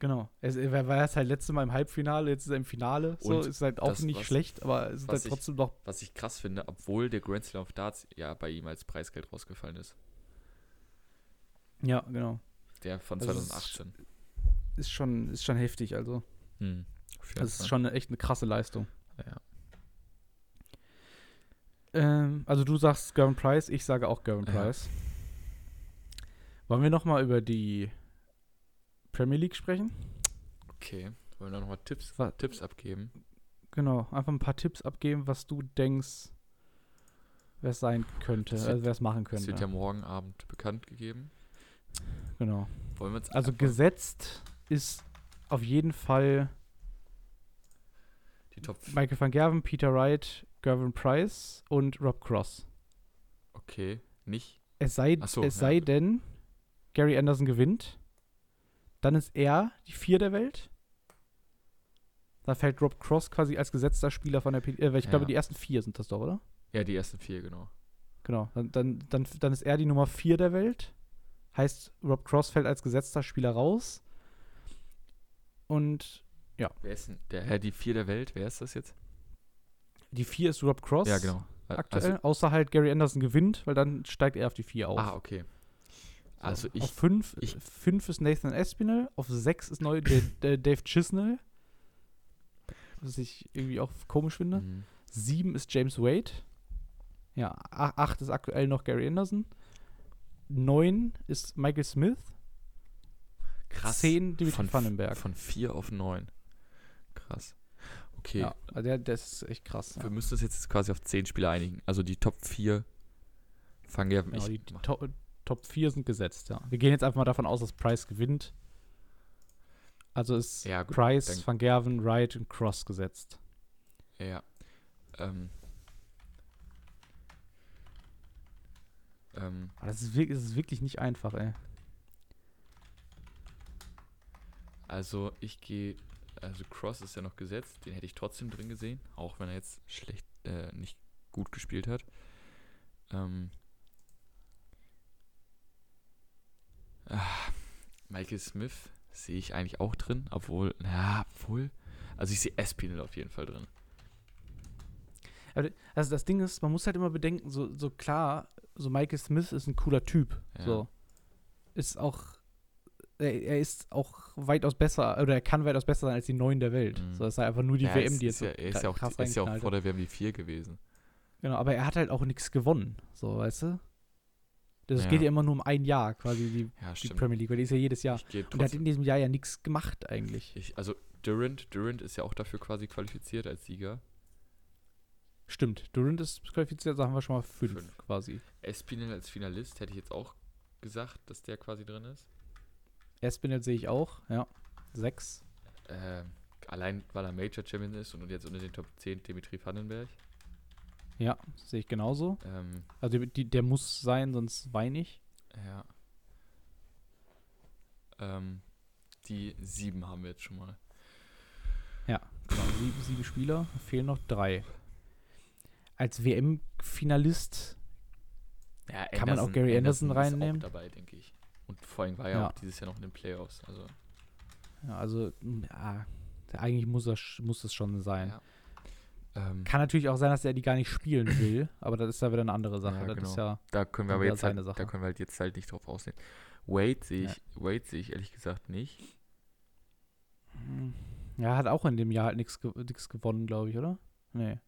genau. Er, er war jetzt halt letztes Mal im Halbfinale, jetzt ist er im Finale. So, ist halt auch das, nicht was- schlecht, aber es ist halt ich- trotzdem noch. was ich krass finde, obwohl der Grand Slam of Darts ja bei ihm als Preisgeld rausgefallen ist. Ja, genau. Der von Also es ist 2018. Ist schon, ist schon heftig, also. Hm. Das ist Fall. schon echt eine krasse Leistung. Ja. Ähm, also du sagst Gavin Price, ich sage auch Gavin Ja. Price. Wollen wir nochmal über die Premier League sprechen? Okay. Wollen wir nochmal Tipps, Wa- Tipps abgeben? Genau, einfach ein paar Tipps abgeben, was du denkst, wer es sein könnte, Das wird- also wer es machen Das könnte. wird ja morgen Abend bekannt gegeben. genau. Wollen wir jetzt Also gesetzt ist auf jeden Fall die Top. Michael van Gerven, Peter Wright, Gavin Price und Rob Cross. Okay. Nicht? Es sei, so, es ja. sei denn, Gary Anderson gewinnt, dann ist er die Vier der Welt. Da fällt Rob Cross quasi als gesetzter Spieler von der P äh, weil ich glaube, Ja. die ersten vier sind das doch, oder? Ja, die ersten vier, genau. Genau. Dann, dann, dann, dann ist er die Nummer vier der Welt. Heißt, Rob Cross fällt als gesetzter Spieler raus. Und Wer ist denn der, Herr, die vier der Welt? Wer ist das jetzt? Die vier ist Rob Cross. Ja, genau. Aktuell. außer halt Gary Anderson gewinnt, weil dann steigt er auf die vier auf. Ah, okay. Also ich, auf fünf, ich- fünf ist Nathan Espinel, auf sechs ist neu der, der Dave Chisnell. Was ich irgendwie auch komisch finde. Mhm. Sieben ist James Wade. Ja, a- acht ist aktuell noch Gary Anderson. Neun ist Michael Smith. krass. Zehn Dimitri von, Vandenberg. Von vier auf neun. Krass. Okay, Ja, also der, das ist echt krass. wir Ja. müssen uns jetzt quasi auf zehn Spieler einigen. Also die Top 4 fangen ja. Genau, die die Top, Top 4 sind gesetzt, ja. Wir gehen jetzt einfach mal davon aus, dass Price gewinnt. Also ist Ja, gut, Price, dann- Van Gerven, Wright und Cross gesetzt. Ja. Ähm. Ähm, Aber das ist, wirklich, das ist wirklich nicht einfach, ey. also ich gehe, also Cross ist ja noch gesetzt, den hätte ich trotzdem drin gesehen, auch wenn er jetzt schlecht, äh, nicht gut gespielt hat. Ähm, ah, Michael Smith sehe ich eigentlich auch drin, obwohl, na, obwohl, also ich sehe Espinel auf jeden Fall drin. Also das Ding ist, man muss halt immer bedenken, so, so klar, so Michael Smith ist ein cooler Typ. Ja. So. Ist auch, er, er ist auch weitaus besser, oder er kann weitaus besser sein als die Neuen der Welt. Mhm. So, das ist halt einfach nur die ja, WM, die jetzt so ja, er ist ja auch, krass ist ja auch vor der WM die 4 gewesen. Genau, aber er hat halt auch nichts gewonnen, so, weißt du? Das Ja. geht ja immer nur um ein Jahr, quasi, die, Ja, die. Premier League, weil die ist ja jedes Jahr. Und er hat in diesem Jahr ja nichts gemacht, eigentlich. ich, also Durant, Durant ist ja auch dafür quasi qualifiziert als Sieger. Stimmt, Durant ist qualifiziert, haben wir schon mal fünf, Fünf. quasi. Espinel als Finalist hätte ich jetzt auch gesagt, dass der quasi drin ist. Espinel sehe ich auch, ja. Sechs. Ähm, allein weil er Major Champion ist und jetzt unter den Top 10 Dimitri Vandenberg. Ja, sehe ich genauso. Ähm, Also die, der muss sein, sonst weine ich. ja. Ähm, die sieben haben wir jetzt schon mal. Genau, sieben, sieben Spieler, fehlen noch drei. Als WM-Finalist, Ja, Kann man auch Gary Anderson ist reinnehmen? Auch dabei, denke ich. Und vor allem war er Ja. auch dieses Jahr noch in den Playoffs. Also, ja, also, ja, eigentlich muss das, muss das schon sein. Ja. ähm, Kann natürlich auch sein, dass er die gar nicht spielen will, aber das ist ja wieder eine andere Sache. Ja, das genau. ist ja, da können wir aber jetzt seine halt, da Sache. können wir halt jetzt halt nicht drauf aussehen. Wade sehe Ja. ich, Wade sehe ich ehrlich gesagt nicht. ja, hat auch in dem Jahr halt nichts gewonnen, glaube ich, oder? Nee.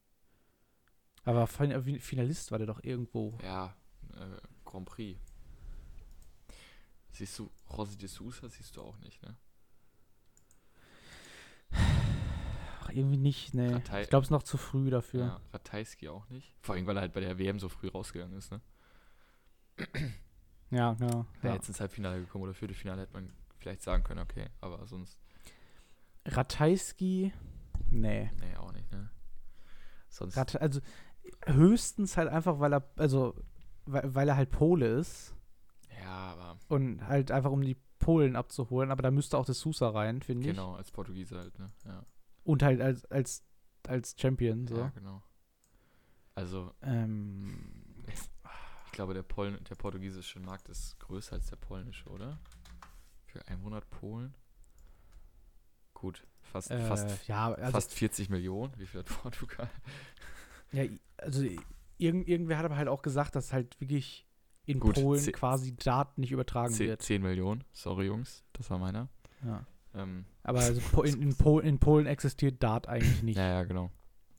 Aber Fin- Finalist war der doch irgendwo. Ja, äh, Grand Prix. Siehst du, Rossi de Sousa siehst du auch nicht, ne? Ach, irgendwie nicht, nee. Ratei- Ich glaube, es ist noch zu früh dafür. Ja, Ratajski auch nicht. Vor allem, weil er halt bei der WM so früh rausgegangen ist, ne? Ja, genau. Wäre Ja. jetzt ins Halbfinale gekommen oder Viertelfinale hätte man vielleicht sagen können, okay, aber sonst, Ratajski, nee. nee, auch nicht, ne? Sonst, Rat, also höchstens halt einfach, weil er, also, weil, weil er halt Pole ist ja, aber und halt einfach um die Polen abzuholen, aber da müsste auch der Sousa rein, finde ich. genau, als Portugiese halt, ne? Ja, Und halt als, als, als Champion, so. ja genau. Also, Ähm, ich glaube, der, Polen, der portugiesische Markt ist größer als der polnische, oder? Für 100 Polen? Gut, fast, äh, fast, ja, also, fast 40 Millionen. Wie viel hat Portugal? ja, also irgend, irgendwer hat aber halt auch gesagt, dass halt wirklich in Gut, Polen ze- quasi Daten nicht übertragen 10, wird. 10 Millionen. Sorry, Jungs, das war meiner. Ja. Ähm, Aber also in, in, Polen, in Polen existiert Dart eigentlich nicht. ja, ja, genau.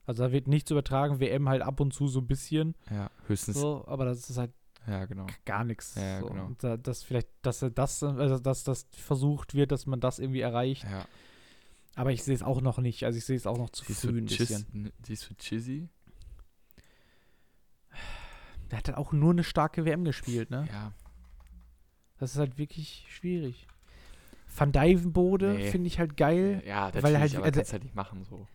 Also da wird nichts übertragen, WM halt ab und zu so ein bisschen, Ja, höchstens. so, aber das ist halt Ja, genau. gar nichts. Ja, so. genau. Da, dass vielleicht, dass das, also dass das versucht wird, dass man das irgendwie erreicht. Ja. Aber ich sehe es auch noch nicht. Also ich sehe es auch noch zu früh ein bisschen. siehst du Chizzy? Der hat halt auch nur eine starke WM gespielt, ne? Ja. Das ist halt wirklich schwierig. Van Dijvenbode Nee. finde ich halt geil. Ja, Weil natürlich, halt- aber also- kannst halt nicht machen so.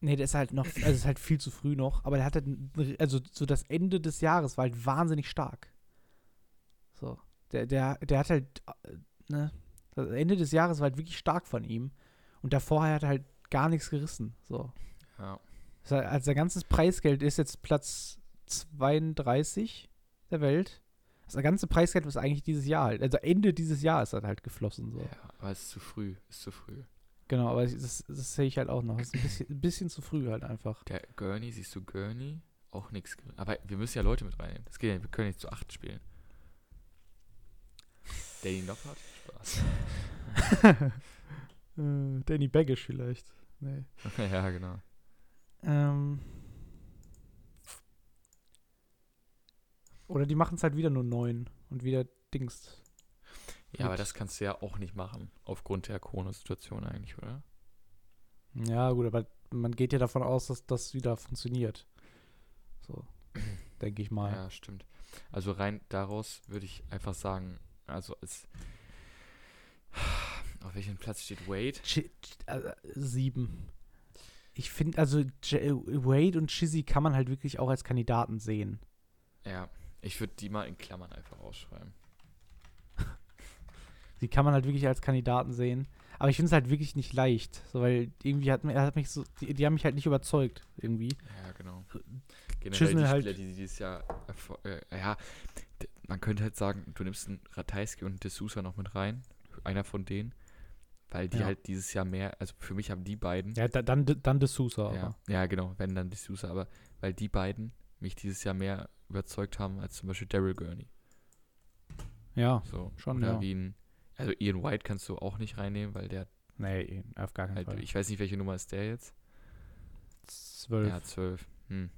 Nee, der ist halt noch, also ist halt viel zu früh noch, aber der hat halt, also so das Ende des Jahres war halt wahnsinnig stark. So. Der, der, der hat halt, äh, ne, das Ende des Jahres war halt wirklich stark von ihm. Und davor hat er halt gar nichts gerissen. So. Ja. Das Also sein ganzes Preisgeld ist jetzt Platz 32 der Welt. Das ganze Preisgeld ist eigentlich dieses Jahr halt. Also Ende dieses Jahr ist das halt geflossen. So. ja, aber es ist zu früh. Ist zu früh. Genau, aber das, das sehe ich halt auch noch. Das ist ein bisschen, ein bisschen zu früh halt einfach. Der Gurney, siehst du Gurney? Auch nichts. Aber wir müssen ja Leute mit reinnehmen. Das geht ja, nicht, wir können nicht zu acht spielen. Danny Noppert? Spaß. Äh, Danny Baggish vielleicht. Nee. ja, genau. Ähm. Oder die machen es halt wieder nur neun und wieder Dings. Ja, aber Gut. das kannst du ja auch nicht machen. Aufgrund der Corona-Situation eigentlich, oder? Ja, gut, aber man geht ja davon aus, dass das wieder funktioniert. So, denke ich mal. Ja, stimmt. Also rein daraus würde ich einfach sagen, also es. Auf welchem Platz steht Wade? Ch- äh, sieben. Ich finde, also J Wade und Chizzy kann man halt wirklich auch als Kandidaten sehen. Ja, ich würde die mal in Klammern einfach ausschreiben. Die kann man halt wirklich als Kandidaten sehen. Aber ich finde es halt wirklich nicht leicht. So, weil irgendwie hat, hat mich so, die, die haben mich halt nicht überzeugt, irgendwie. Ja, genau. Generell Chisnell die halt- Spieler, die dieses Jahr äh, ja, man könnte halt sagen, du nimmst einen Ratajski und D'Souza noch mit rein, einer von denen, weil die Ja. halt dieses Jahr mehr, also für mich haben die beiden, Ja, da, dann, dann De Sousa. ja, aber. ja genau, wenn dann D'Souza, aber weil die beiden mich dieses Jahr mehr überzeugt haben als zum Beispiel Daryl Gurney. Ja, So, Schon, oder ja. wie ein, also Ian White kannst du auch nicht reinnehmen, weil der nee, auf gar keinen halt, Fall. ich weiß nicht, welche Nummer ist der jetzt? Zwölf. Ja, zwölf. Hm.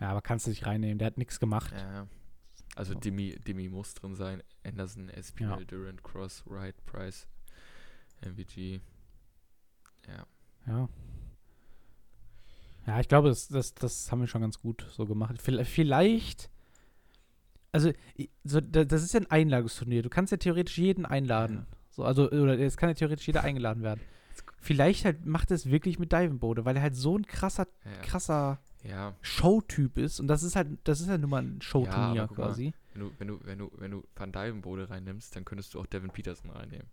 Ja, aber kannst du nicht reinnehmen. Der hat nichts gemacht. Ja. Also So. Demi, Demi muss drin sein. Anderson, SPL, Ja. Durant, Cross, Wright, Price, MVG. Ja. Ja. Ja, ich glaube, das, das, das haben wir schon ganz gut so gemacht. Viell- Vielleicht, also, so, da- das ist ja ein Einladungsturnier. Du kannst ja theoretisch jeden einladen. Ja. So, also, oder es kann ja theoretisch jeder eingeladen werden. Vielleicht halt macht es wirklich mit Divenbode, weil er halt so ein krasser, Ja. krasser ja. Showtyp ist. Und das ist halt, das ist ja nun mal ein Showturnier guck mal. quasi. Wenn du, wenn du, wenn du, wenn du Van Dijvenbode reinnimmst, dann könntest du auch Devin Peterson reinnehmen.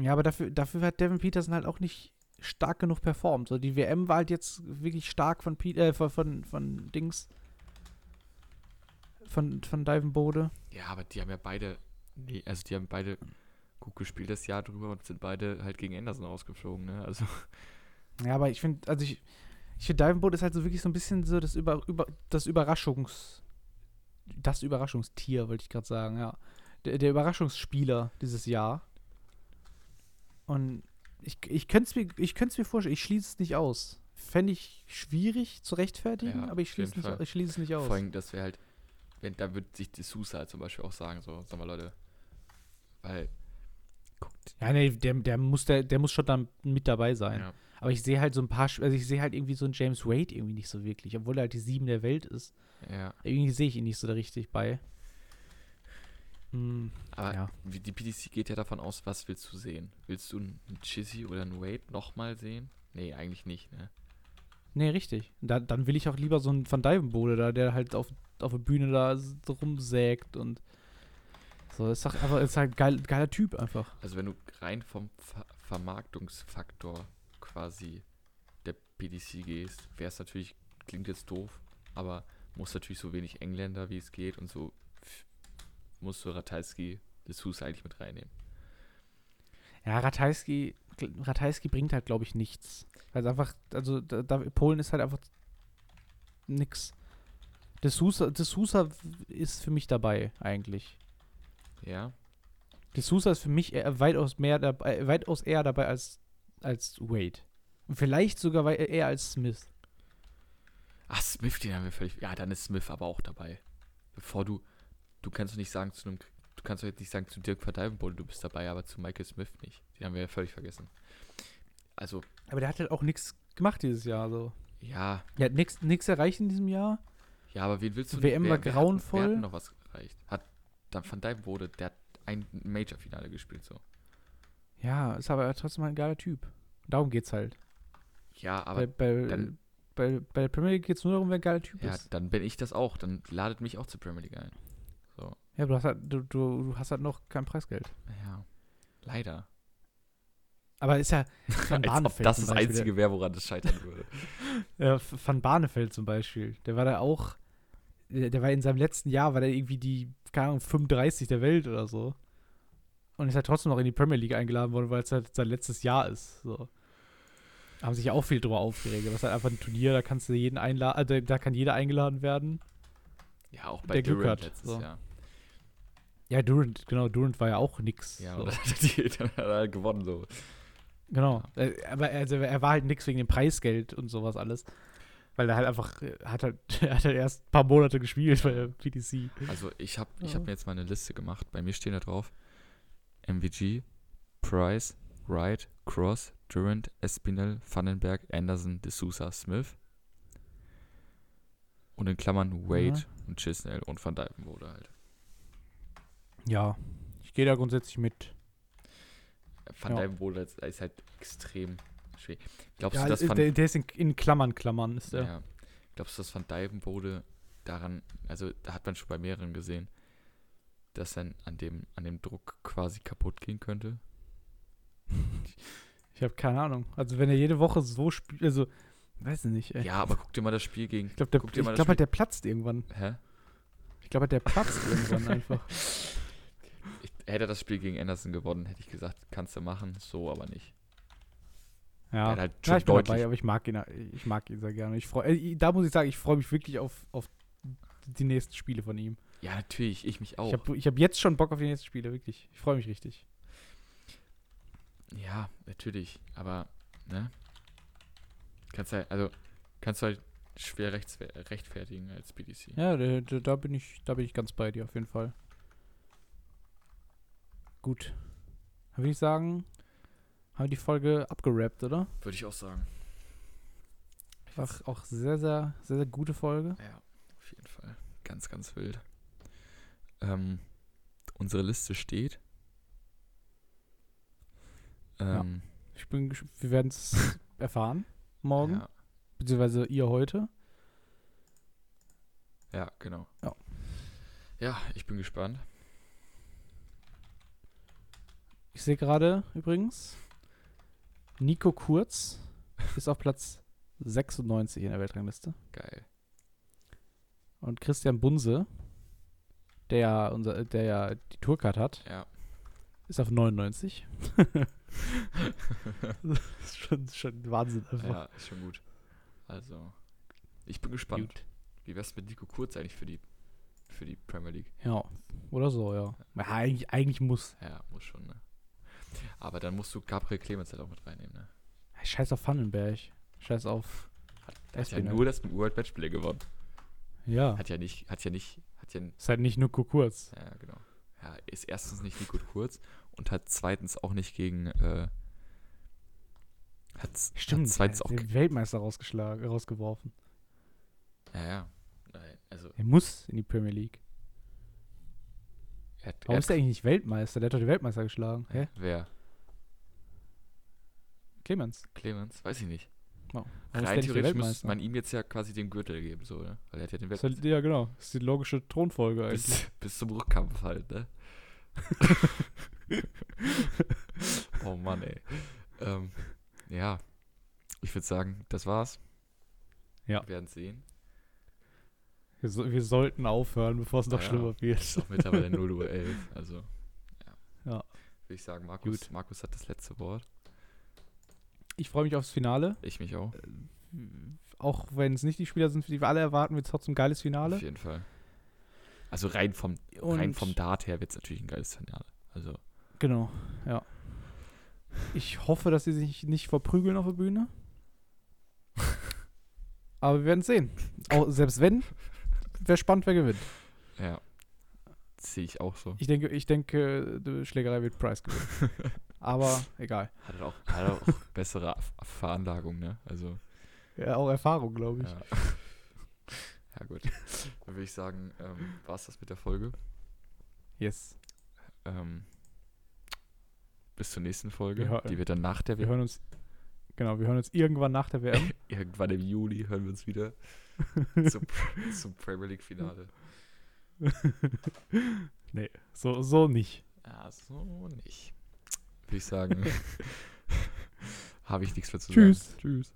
Ja, aber dafür, dafür hat Devin Peterson halt auch nicht stark genug performt. So, die WM war halt jetzt wirklich stark von, Pe äh, von, von, von Dings. Von, von Divenbode. Ja, aber die haben ja beide, nee, also die haben beide gut gespielt das Jahr drüber und sind beide halt gegen Anderson rausgeflogen, ne? Also, Ja, aber ich finde, also ich, ich finde Divenbode ist halt so wirklich so ein bisschen so das, über, über, das Überraschungs. Das Überraschungstier, wollte ich gerade sagen, ja. Der, der Überraschungsspieler dieses Jahr. Und ich, ich könnte es mir, ich mir vorstellen, ich schließe es nicht aus. Fände ich schwierig zu rechtfertigen, Ja, aber ich schließe, nicht, ich schließe es nicht aus. vor allem, das wäre halt, wenn, da würde sich die halt zum Beispiel auch sagen, so, sag mal Leute, weil, guckt, Ja, nee, der, der, muss, der, der muss schon dann mit dabei sein. ja, Aber ich sehe halt so ein paar, also ich sehe halt irgendwie so einen James Wade irgendwie nicht so wirklich, obwohl er halt die Sieben der Welt ist. ja, Irgendwie sehe ich ihn nicht so da richtig bei. Hm, aber ja. die PDC geht ja davon aus, was willst du sehen? Willst du einen Chizzy oder einen Wade nochmal sehen? Nee, eigentlich nicht, ne? Nee, richtig. Da, dann will ich auch lieber so einen Van Dijvenbode da, der halt auf, auf der Bühne da rumsägt und so. Ist, doch einfach, ist halt geil, geiler Typ einfach. Also wenn du rein vom Ver Vermarktungsfaktor quasi der PDC gehst, wäre es natürlich, klingt jetzt doof, aber muss natürlich so wenig Engländer wie es geht und so musst du Ratajski des Hus eigentlich mit reinnehmen. Ja, Ratajski, Ratajski bringt halt, glaube ich, nichts. Also einfach, also da, da, Polen ist halt einfach nix. De Sousa ist für mich dabei, eigentlich. Ja, De Sousa ist für mich eher, weitaus mehr dabei, äh, weitaus eher dabei als, als Wade. Und vielleicht sogar eher als Smith. Ach, Smith, den haben wir völlig. Ja, dann ist Smith aber auch dabei. Bevor du. Du kannst doch nicht sagen zu einem. Du kannst doch jetzt nicht sagen zu Dirk Verdeifenbode, du bist dabei, aber zu Michael Smith nicht. Den haben wir ja völlig vergessen. Also, Aber der hat halt auch nichts gemacht dieses Jahr. So. ja. Er hat nichts erreicht in diesem Jahr. Ja, aber wen willst du WM war wer, grauenvoll. Hat, wer hat noch was erreicht? Hat dann Van Dijvenbode, der hat ein Major-Finale gespielt, so. Ja, ist aber trotzdem ein geiler Typ. Darum geht's halt. Ja, bei, aber. bei, dann- bei, bei der Premier League geht's nur darum, wer ein geiler Typ Ja, ist. dann bin ich das auch. Dann ladet mich auch zur Premier League ein. Ja, du hast halt, du, du, du hast halt noch kein Preisgeld. Ja. Leider. Aber ist ja Van Barneveld das zum das Einzige wäre, woran das scheitern würde. Äh, Van Barneveld zum Beispiel, der war da auch, der, der war in seinem letzten Jahr, war der irgendwie die, keine Ahnung, 35 der Welt oder so. Und ist halt trotzdem noch in die Premier League eingeladen worden, weil es halt sein letztes Jahr ist. So. Haben sich ja auch viel drüber aufgeregt. Es ist halt einfach ein Turnier, da kannst du jeden einladen, also da kann jeder eingeladen werden. Ja, auch bei Der Glück Durant hat, letztes so. Jahr. Ja, Durant, genau, Durant war ja auch nix. Ja, so. und dann hat, die, dann hat er gewonnen so. Genau. Äh, Aber also, er war halt nix wegen dem Preisgeld und sowas alles. Weil er halt einfach, äh, hat halt, er hat halt erst ein paar Monate gespielt bei der PDC. Also ich habe ich Ja. hab mir jetzt mal eine Liste gemacht. Bei mir stehen da drauf MVG, Price, Wright, Cross, Durant, Espinel, Vandenberg, Anderson, D'Souza, Smith. Und in Klammern Wade Ja. und Chisnell und Van Dijvenbode halt. Ja, ich gehe da grundsätzlich mit. Van Ja. Dijvenbode ist, ist halt extrem schwierig. Glaubst Ja, du, dass ist- Van, der, der ist in, in Klammern, Klammern ist der. ja, glaubst du, dass Van Dijvenbode daran, also da hat man schon bei mehreren gesehen, dass dann an dem, an dem Druck quasi kaputt gehen könnte? Ich habe keine Ahnung. Also wenn er jede Woche so spielt, also, weiß ich nicht. Ey. Ja, aber guck dir mal das Spiel gegen. ich glaube, der, ich das glaub, halt, der platzt irgendwann. Hä? Ich glaube, halt, der platzt irgendwann einfach. Hätte er das Spiel gegen Anderson gewonnen, hätte ich gesagt, kannst du machen, so aber nicht. Ja, halt ja ich bin deutlich. dabei, aber ich mag ihn, ich mag ihn sehr gerne. Ich freu, äh, da muss ich sagen, ich freue mich wirklich auf, auf die nächsten Spiele von ihm. ja, natürlich, ich mich auch. Ich habe hab jetzt schon Bock auf die nächsten Spiele, wirklich. Ich freue mich richtig. ja, natürlich, aber, ne? Kannst halt, also, kannst du halt schwer rechtfertigen als BDC. Ja, da, da bin ich, da bin ich ganz bei dir auf jeden Fall. Gut. Dann würde ich sagen, haben wir die Folge abgerappt, oder? Würde ich auch sagen. Auch, auch sehr, sehr, sehr, sehr gute Folge. Ja, auf jeden Fall. Ganz, ganz wild. Ähm, unsere Liste steht. Ja. Ähm, Ich bin, wir werden es erfahren morgen, ja, beziehungsweise ihr heute. ja, genau. Ja. Ja, ich bin gespannt. Ich sehe gerade übrigens, Nico Kurz ist auf Platz 96 in der Weltrangliste. Geil. Und Christian Bunse, der ja, unser, der ja die Tourcard hat, Ja. ist auf 99. das ist schon, schon Wahnsinn einfach. Ja, ist schon gut. Also, ich bin gespannt. Gut. Wie wär's mit Nico Kurz eigentlich für die, für die Premier League? Ja, oder so, ja. ja eigentlich, eigentlich muss. Ja, muss schon, ne? Aber dann musst du Gabriel Clemens halt auch mit reinnehmen, ne? Scheiß auf Vandenberg. Scheiß auf. Hat ja Espinel. nur das World Matchplay gewonnen. Ja. Hat ja nicht, hat ja nicht, hat ja, Ist halt nicht nur Kurz. ja, genau. Ja, ist erstens nicht Nico Kurz und hat zweitens auch nicht gegen, äh, hat, Stimmt. hat zweitens auch, den Weltmeister rausgeschlagen, rausgeworfen. ja, ja. Also, Er muss in die Premier League. Er er Warum hat, ist er eigentlich nicht Weltmeister? Der hat doch die Weltmeister geschlagen. Hä? wer? Clemens. Clemens? Weiß ich nicht. Ist Rein der der theoretisch müsste man ihm jetzt ja quasi den Gürtel geben, so, ne? Weil er hat ja den Ist Weltmeister. halt, ja, genau. Das ist die logische Thronfolge eigentlich. Bis, bis zum Rückkampf halt, ne? oh Mann, ey. Ähm, ja, ich würde sagen, das war's. Ja. Wir werden sehen. Wir, so, wir sollten aufhören, bevor es noch Ja, schlimmer wird. Ist auch mittlerweile 0 Uhr 11. Also, ja. Ja. Würde ich sagen, Markus, Gut. Markus hat das letzte Wort. Ich freue mich aufs Finale. Ich mich auch. Auch wenn es nicht die Spieler sind, die wir alle erwarten, wird es trotzdem ein geiles Finale. Auf jeden Fall. Also rein vom, Und rein vom Dart her wird es natürlich ein geiles Finale. Also, Genau, ja. Ich hoffe, dass sie sich nicht verprügeln auf der Bühne. Aber wir werden sehen. Auch, selbst wenn, wäre spannend, wer gewinnt. ja. Sehe ich auch so. Ich denke, ich denke, die Schlägerei wird Price gewinnen. Aber egal. Hat er auch, hat er auch bessere Ver- Veranlagung, ne? Also, Ja, auch Erfahrung, glaube ich. ja. ja, gut. Dann würde ich sagen, ähm, war es das mit der Folge. Yes. Ähm, bis zur nächsten Folge. Wir die wird dann nach der Wir hören uns, genau, wir hören uns irgendwann nach der WM. Irgendwann im Juli hören wir uns wieder zum, zum Premier League Finale. nee, so, so nicht. Ja, so nicht. Würde ich sagen. habe ich nichts mehr zu Tschüss. sagen. Tschüss.